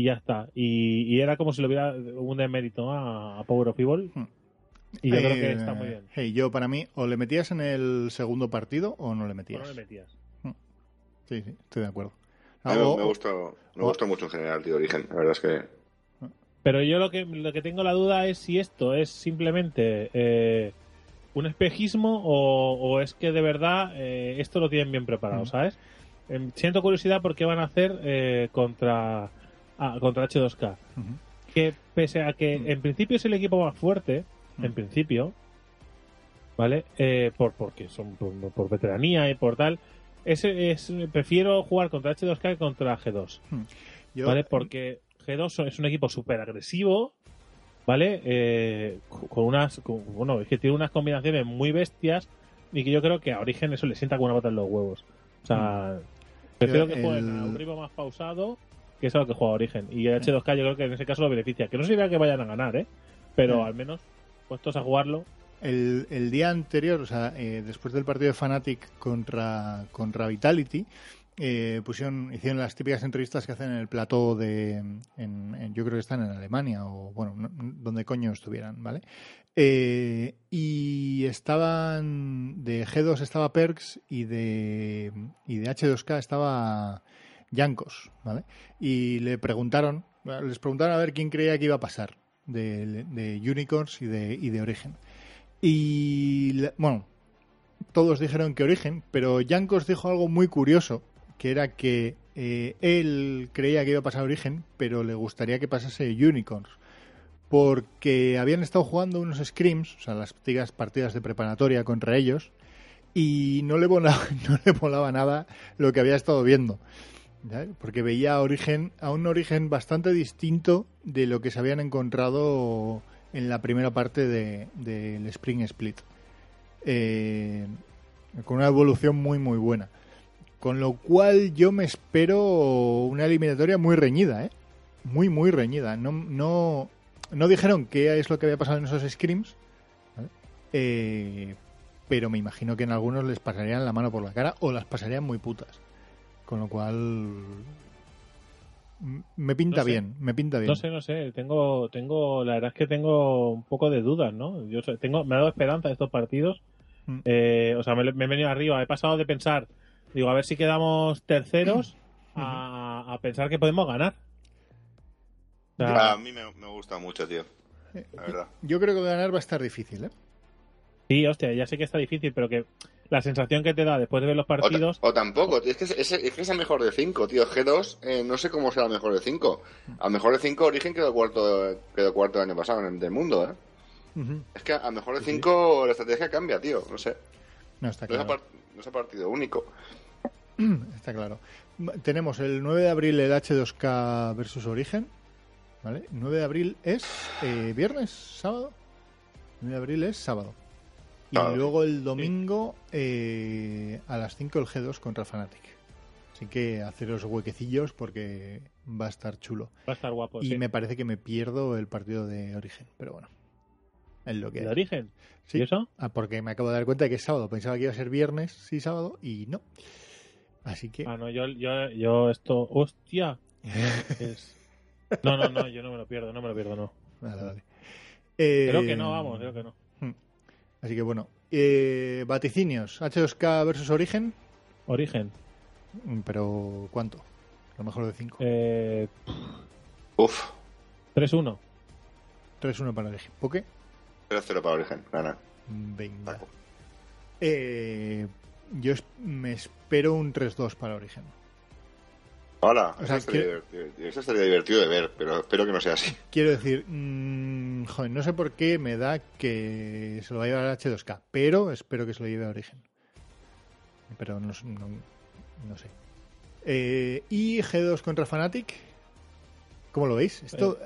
S1: Y ya está. Y, y era como si le hubiera un demérito a, a Power of Evil.
S2: Hmm.
S1: Y yo creo que
S2: Eh,
S1: está muy bien.
S2: hey, yo para mí, o le metías en el segundo partido o no le
S1: ¿Por
S2: metías.
S1: no le metías?
S2: Sí, sí, estoy de acuerdo.
S3: Me, gustó, me gustó mucho en general, tío, Origen. La verdad es que.
S1: Pero yo lo que, lo que tengo la duda es si esto es simplemente eh, un espejismo o, o es que de verdad eh, esto lo tienen bien preparado,
S2: Mm.
S1: ¿sabes? Em, siento curiosidad por qué van a hacer eh, contra, ah, contra H2K.
S2: Ujú.
S1: Que pese a que en principio es el equipo más fuerte, en principio, ¿vale? Eh, por, porque son por, por veteranía y por tal. Ese es, prefiero jugar contra H2K que contra G2.
S2: Yo-
S1: ¿vale? Porque G2 es un equipo súper agresivo, ¿vale? Eh, con unas, con- bueno, es que tiene unas combinaciones muy bestias y que yo creo que a Origen eso le sienta como una pata en los huevos. O sea, prefiero que
S2: El-
S1: jueguen a un ritmo más pausado que es a lo que juega Origen. Y H2K yo creo que en ese caso lo beneficia. Que no significa que vayan a ganar, ¿eh? Pero al menos puestos a jugarlo.
S2: El, el día anterior, o sea, eh, después del partido de Fnatic contra, contra Vitality, eh, pusieron, hicieron las típicas entrevistas que hacen en el plató de, en, en- yo creo que están en Alemania o, bueno, no- donde coño estuvieran, ¿vale? Eh, y estaban, de G2 estaba Perks y de, y de H2K estaba Yankos, ¿vale? Y le preguntaron, les preguntaron a ver quién creía que iba a pasar de, de Unicorns y de, y de Origen. Y bueno, todos dijeron que Origen, pero Yankos dijo algo muy curioso, que era que eh, él creía que iba a pasar Origen, pero le gustaría que pasase Unicorns. Porque habían estado jugando unos scrims, o sea, las típicas partidas de preparatoria contra ellos, y no le volaba, no le volaba nada lo que había estado viendo. Porque veía origen, a un origen bastante distinto de lo que se habían encontrado en la primera parte de- del Spring Split. Eh, con una evolución muy muy buena. Con lo cual yo me espero una eliminatoria muy reñida, ¿eh? Muy muy reñida. No, no, no dijeron qué es lo que había pasado en esos scrims. Eh, pero me imagino que en algunos les pasarían la mano por la cara o las pasarían muy putas. Con lo cual me pinta
S1: No sé.
S2: bien, me pinta bien.
S1: No sé, no sé. Tengo, tengo, la verdad es que tengo un poco de dudas, ¿no? Yo sé- tengo, me ha dado esperanza estos partidos.
S2: Mm.
S1: Eh, o sea, me, me he venido arriba. He pasado de pensar, digo, a ver si quedamos terceros, a, a pensar que podemos ganar. O sea,
S3: A mí me, me gusta mucho, tío. La verdad.
S2: Yo creo que ganar va a estar difícil, ¿eh?
S1: sí, hostia, ya sé que está difícil, pero que la sensación que te da después de ver los partidos.
S3: o tampoco, tío, es que es, que es el mejor de 5, tío. G2, eh, no sé cómo será el mejor de 5. Al mejor de 5, Origen quedó cuarto, quedó cuarto el año pasado en el del mundo, ¿eh? Es que al mejor de 5 la estrategia cambia, tío. No sé.
S2: No, está
S3: No es, a
S2: claro.
S3: par- no es a partido único.
S2: Está claro. Tenemos el 9 de abril el H2K versus Origen. ¿Vale? 9 de abril es eh, viernes, sábado. 9 de abril es sábado. Y luego el domingo eh, a las 5 el G2 contra Fnatic. Así que haceros huequecillos porque va a estar chulo.
S1: Va a estar guapo.
S2: y
S1: sí.
S2: me parece que me pierdo el partido de Origen. Pero bueno, es lo que
S1: ¿De
S2: hay.
S1: origen?
S2: Sí.
S1: ¿Y eso?
S2: Ah, porque me acabo de dar cuenta de que es sábado. Pensaba que iba a ser viernes, sí, sábado, y no. Así que.
S1: Ah, no, yo, yo, yo esto. ¡Hostia! Es- No, no, no, yo no me lo pierdo, no me lo pierdo, no.
S2: Vale, vale. Eh,
S1: Creo que no, vamos, creo que no.
S2: Así que bueno. Eh, vaticinios. H2K versus Origen.
S1: Origen.
S2: Mm, Pero ¿cuánto? Lo mejor de 5.
S1: Eh,
S3: Uf,
S1: 3-1.
S2: 3-1 para Origen. ¿Poke?
S3: 0-0 para Origen. Gana.
S2: Venga. Eh, yo es- me espero un 3-2 para Origen.
S3: Hola,
S2: O sea,
S3: eso, estaría
S2: que-
S3: divertido, eso estaría divertido de ver, pero espero que no sea así.
S2: Quiero decir, mm, joder, no sé por qué me da que se lo va a llevar a H2K, pero espero que se lo lleve a Origen. Pero no, s- no, no sé. Eh, y G2 contra Fnatic. ¿Cómo lo veis? Esto,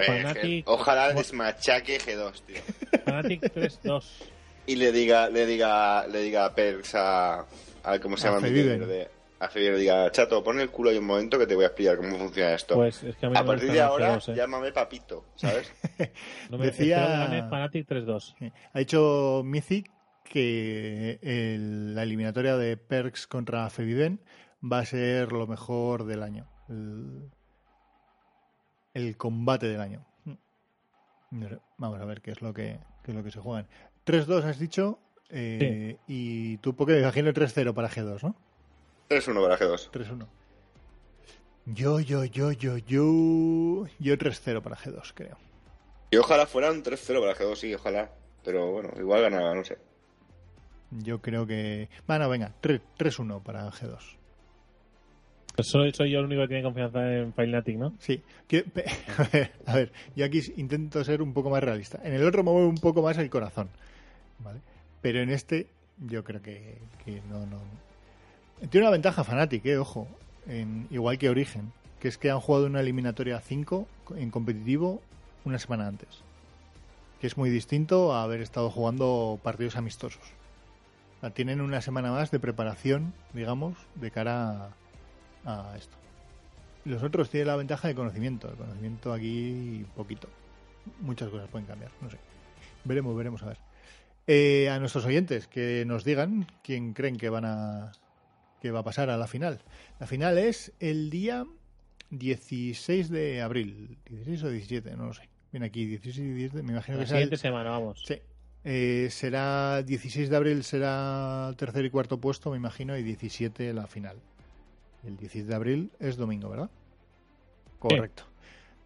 S3: Eh, G- ojalá desmachaque G2, tío.
S1: Fnatic 3-2.
S3: Y le diga, le diga, le diga a Perks a, a ¿cómo se
S2: A
S3: llama? mi
S2: Feviven.
S3: A Feviven le diga, chato, pon el culo ahí un momento que te voy a explicar cómo funciona esto.
S1: Pues es que a mí
S3: a
S1: no
S3: partir de ahora,
S1: G2, eh.
S3: llámame papito, ¿sabes?
S1: No me
S2: Decía-
S1: que Fnatic 3-2.
S2: eh, ha dicho Mythic que el- la eliminatoria de Perks contra Feviven va a ser lo mejor del año. El, el combate del año. Sé, Vamos a ver qué es lo que, qué es lo que se juegan. 3-2 has dicho. eh, Y tú, porque imagino 3-0 para G2, ¿no?
S3: 3-1 para G2.
S2: 3-1. Yo, yo, yo, yo, yo. Yo 3-0 para G2, creo.
S3: Y ojalá fuera un 3-0 para G2, sí, ojalá. Pero bueno, igual ganaba, no sé.
S2: Yo creo que. Bueno, venga, 3 3-1 para G2.
S1: Pues soy, soy yo el único que tiene confianza en Fnatic, ¿no?
S2: Sí. A, ver, a ver, yo aquí intento ser un poco más realista. En el otro me mueve un poco más el corazón. ¿Vale? Pero en este, yo creo que, que no, no. Tiene una ventaja Fnatic, eh, ojo. Igual que Origen. Que es que han jugado una eliminatoria 5 en competitivo una semana antes. Que es muy distinto a haber estado jugando partidos amistosos. Tienen una semana más de preparación, digamos, de cara a, a esto. Los otros tienen la ventaja de conocimiento. El conocimiento aquí, poquito. Muchas cosas pueden cambiar, no sé. Veremos, veremos a ver. Eh, a nuestros oyentes que nos digan quién creen que van a que va a pasar a la final. La final es el día 16 de abril. 16 o 17, no lo sé. Viene aquí 16 y 17, me imagino
S1: La
S2: que será el-
S1: siguiente semana, vamos.
S2: Sí. Eh, será 16 de abril será tercer y cuarto puesto, me imagino, y 17 la final. El 16 de abril es domingo, ¿verdad? Correcto.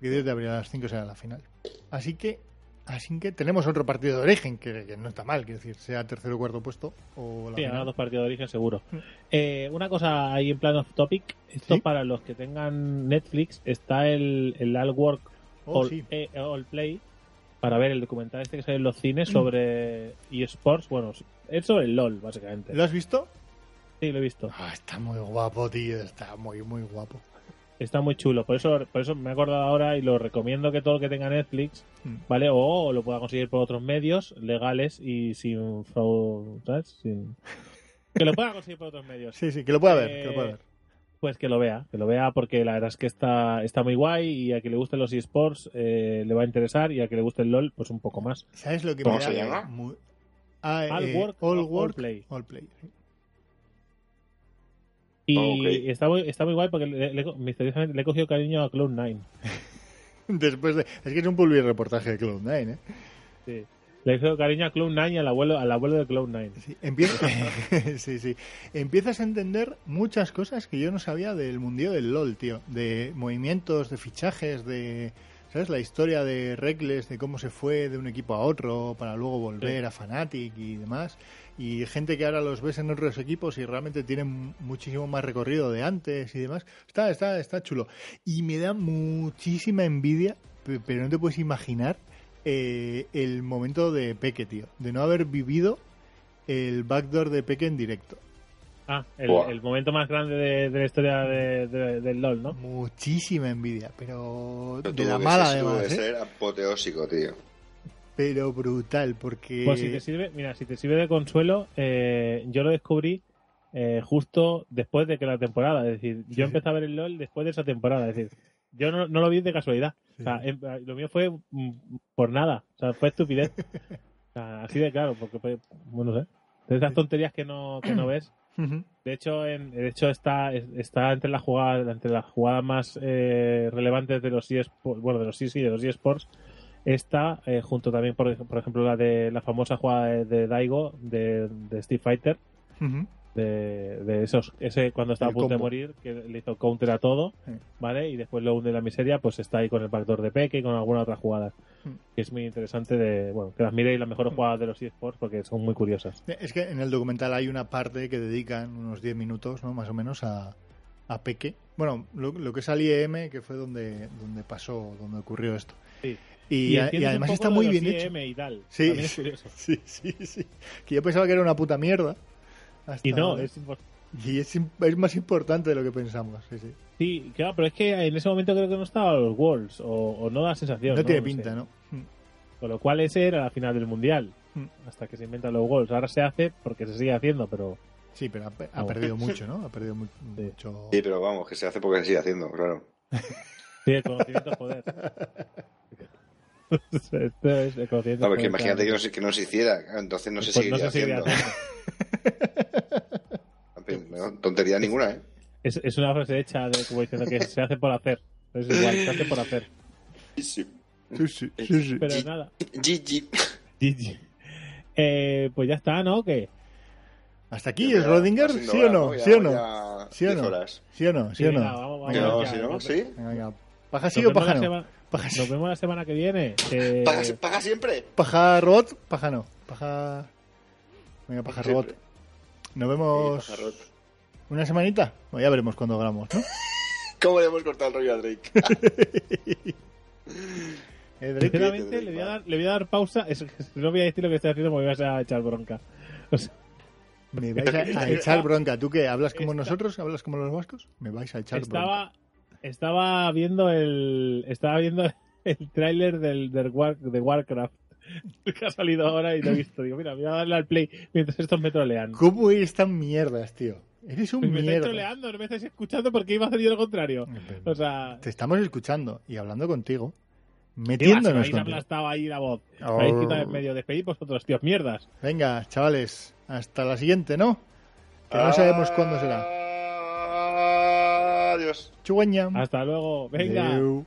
S2: 16 de abril a las 5 será la final. Así que, así que tenemos otro partido de origen, que, que no está mal, quiero decir, sea tercer o cuarto puesto o la
S1: Sí,
S2: final.
S1: dos partidos de origen seguro. Eh, una cosa ahí en plan off topic, esto
S2: Sí.
S1: para los que tengan Netflix, está el, el All Work
S2: Oh,
S1: All,
S2: sí.
S1: eh, All Play para ver el documental este que sale en los cines sobre eSports, bueno, es sobre el LOL básicamente.
S2: ¿Lo has visto?
S1: Sí, lo he visto.
S2: Ah, está muy guapo, tío, está muy, muy guapo.
S1: Está muy chulo, por eso, por eso me he acordado ahora y lo recomiendo que todo el que tenga Netflix,
S2: Mm.
S1: ¿vale? O lo pueda conseguir por otros medios legales y sin fraude, ¿sabes? Sin... Que lo pueda conseguir por otros medios.
S2: Sí, sí, que lo pueda ver,
S1: Eh,
S2: que lo pueda ver.
S1: Pues que lo vea, que lo vea porque la verdad es que está, está muy guay y a que le gusten los eSports eh, le va a interesar y a que le guste el LOL pues un poco más.
S2: ¿Sabes lo que
S3: ¿Cómo
S2: me
S3: se llama?
S2: Muy- Ah,
S1: All
S2: eh,
S1: Work,
S2: all
S1: All
S2: Work,
S1: Play.
S2: All Play. sí.
S1: Y
S3: Ok.
S1: está, muy, está muy guay porque le, le- misteriosamente le he cogido cariño a Cloud9.
S2: Después de... Es que es un reportaje de Cloud9, ¿eh?
S1: Sí. Le he cogido cariño a Cloud9 y al abuelo, al abuelo de Cloud9.
S2: Sí, empieza... sí, sí. Empiezas a entender muchas cosas que yo no sabía del mundillo del LOL, tío. De movimientos, de fichajes, de... ¿Sabes? La historia de Reckless, de cómo se fue de un equipo a otro para luego volver
S1: Sí.
S2: a Fnatic y demás. Y gente que ahora los ves en otros equipos y realmente tienen muchísimo más recorrido de antes y demás. Está, está, está chulo. Y me da muchísima envidia, pe- pero no te puedes imaginar eh, el momento de Peque, tío. De no haber vivido el backdoor de Peque en directo.
S1: Ah, el, momento más grande de, de la historia de- de- del LOL, ¿no?
S2: Muchísima envidia, pero
S3: Pero
S2: de la mala además, ¿eh?
S3: ser apoteósico, tío.
S2: Pero brutal, porque...
S1: Pues si te sirve, mira, si te sirve de consuelo, eh, yo lo descubrí eh, justo después de que la temporada, es decir, yo empecé a ver el LOL después de esa temporada, es decir, yo no, no lo vi de casualidad, o sea, lo mío fue mm, por nada, o sea, fue estupidez, O sea, así de claro, porque fue, bueno, no sé, de esas tonterías que no, que no ves. De hecho, en, de hecho está, está entre las jugadas, entre las jugadas más eh, relevantes de los eSports, bueno, de los sí, sí, de los eSports, está eh, junto también, por, por ejemplo, la de la famosa jugada de, de Daigo de, de Street Fighter, de, de esos, ese cuando estaba a punto de morir, que le hizo counter a todo. ¿vale? Y después lo hunde en la miseria, pues está ahí con el backdoor de Peque y con alguna otra jugada.
S2: Mm.
S1: Que es muy interesante de, bueno, que las miréis las mejores jugadas de los eSports porque son muy curiosas.
S2: Es que en el documental hay una parte que dedican unos 10 minutos, ¿no? Más o menos a, a Peque. Bueno, lo, lo que es al IEM, que fue donde, donde pasó, donde ocurrió esto.
S1: Sí.
S2: Y, a- además está muy bien hecho.
S1: IEM y tal.
S2: Sí.
S1: También es curioso.
S2: Sí, sí, sí. Que yo pensaba que era una puta mierda. hasta-
S1: Y no, es
S2: y es, más importante de lo que pensamos. Sí, sí.
S1: Sí, claro, pero es que en ese momento creo que no estaba los Wolves, o, o no da sensación.
S2: No, tiene pinta, ¿no? Mm.
S1: Con lo cual ese era la final del Mundial,
S2: Mm.
S1: hasta que se inventan los Wolves. Ahora se hace porque se sigue haciendo, pero
S2: Sí, pero ha, pe- ha
S1: No.
S2: perdido mucho, ¿no? Ha perdido mu-
S1: Sí.
S2: mucho.
S3: Sí, pero vamos, que se hace porque se sigue haciendo, claro.
S1: sí, el conocimiento es poder. Esto es el conocimiento
S3: No,
S1: es
S3: porque
S1: poder,
S3: imagínate que no, se, que no se hiciera, entonces no se
S1: Pues
S3: seguiría
S1: no se
S3: haciendo.
S1: haciendo.
S3: En fin, no, tontería ninguna, ¿eh?
S1: Es, es una frase hecha de como diciendo que se hace por hacer. Es igual, se hace por hacer.
S3: Sí.
S2: Sí, sí, sí, sí.
S1: Pero nada.
S3: GG.
S1: GG. Eh, pues ya está, ¿no? Que
S2: ¿Hasta aquí es Rodinger? ¿Sí o no? ¿Sí o no? ¿Sí o
S3: 10
S2: no? ¿Sí o no? ¿Sí o
S1: venga,
S2: no? ¿Paja sí o paja no? Paja.
S1: Nos vemos la semana que viene. que-
S3: ¿Paga, paga siempre?
S2: Paja robot, paja no. Paja. Venga, paja robot. Nos vemos
S3: paja
S2: una semanita. Bueno, ya veremos cuando grabamos, ¿no?
S3: ¿Cómo le hemos cortado el rollo a Drake?
S2: Eh, Drake,
S1: Sinceramente, le voy, a dar, le voy a dar pausa. Es, no voy a decir lo que estoy haciendo porque me vas a echar bronca. O sea,
S2: me vais a, a echar bronca. ¿Tú qué? ¿Hablas como nosotros? ¿Hablas como los vascos? Me vais a echar bronca.
S1: estaba, estaba viendo el. Estaba viendo el tráiler del, del War- de Warcraft. Que ha salido ahora y lo he visto. Digo, mira, voy a darle al play mientras estos me trolean.
S2: ¿Cómo eres tan mierdas, tío? Eres un
S1: Pues me estáis troleando, no me estáis escuchando porque iba a decir lo contrario. O sea,
S2: Te estamos escuchando y hablando contigo. Metiéndonos
S1: Habéis
S2: contigo.
S1: aplastado ahí la voz.
S2: Oh.
S1: Habéis quitado en medio. Despedid vosotros, tíos, mierdas.
S2: Venga, chavales. Hasta la siguiente, ¿no? Que no sabemos cuándo será.
S3: Adiós.
S2: Chugüeña.
S1: Hasta luego. Venga.
S2: Adeu.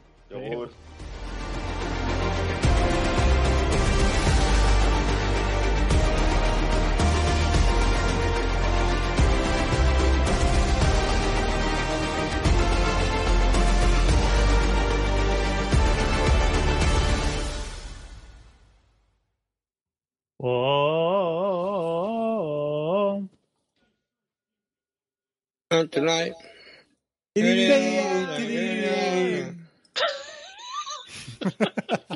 S1: Oh,
S6: Tonight.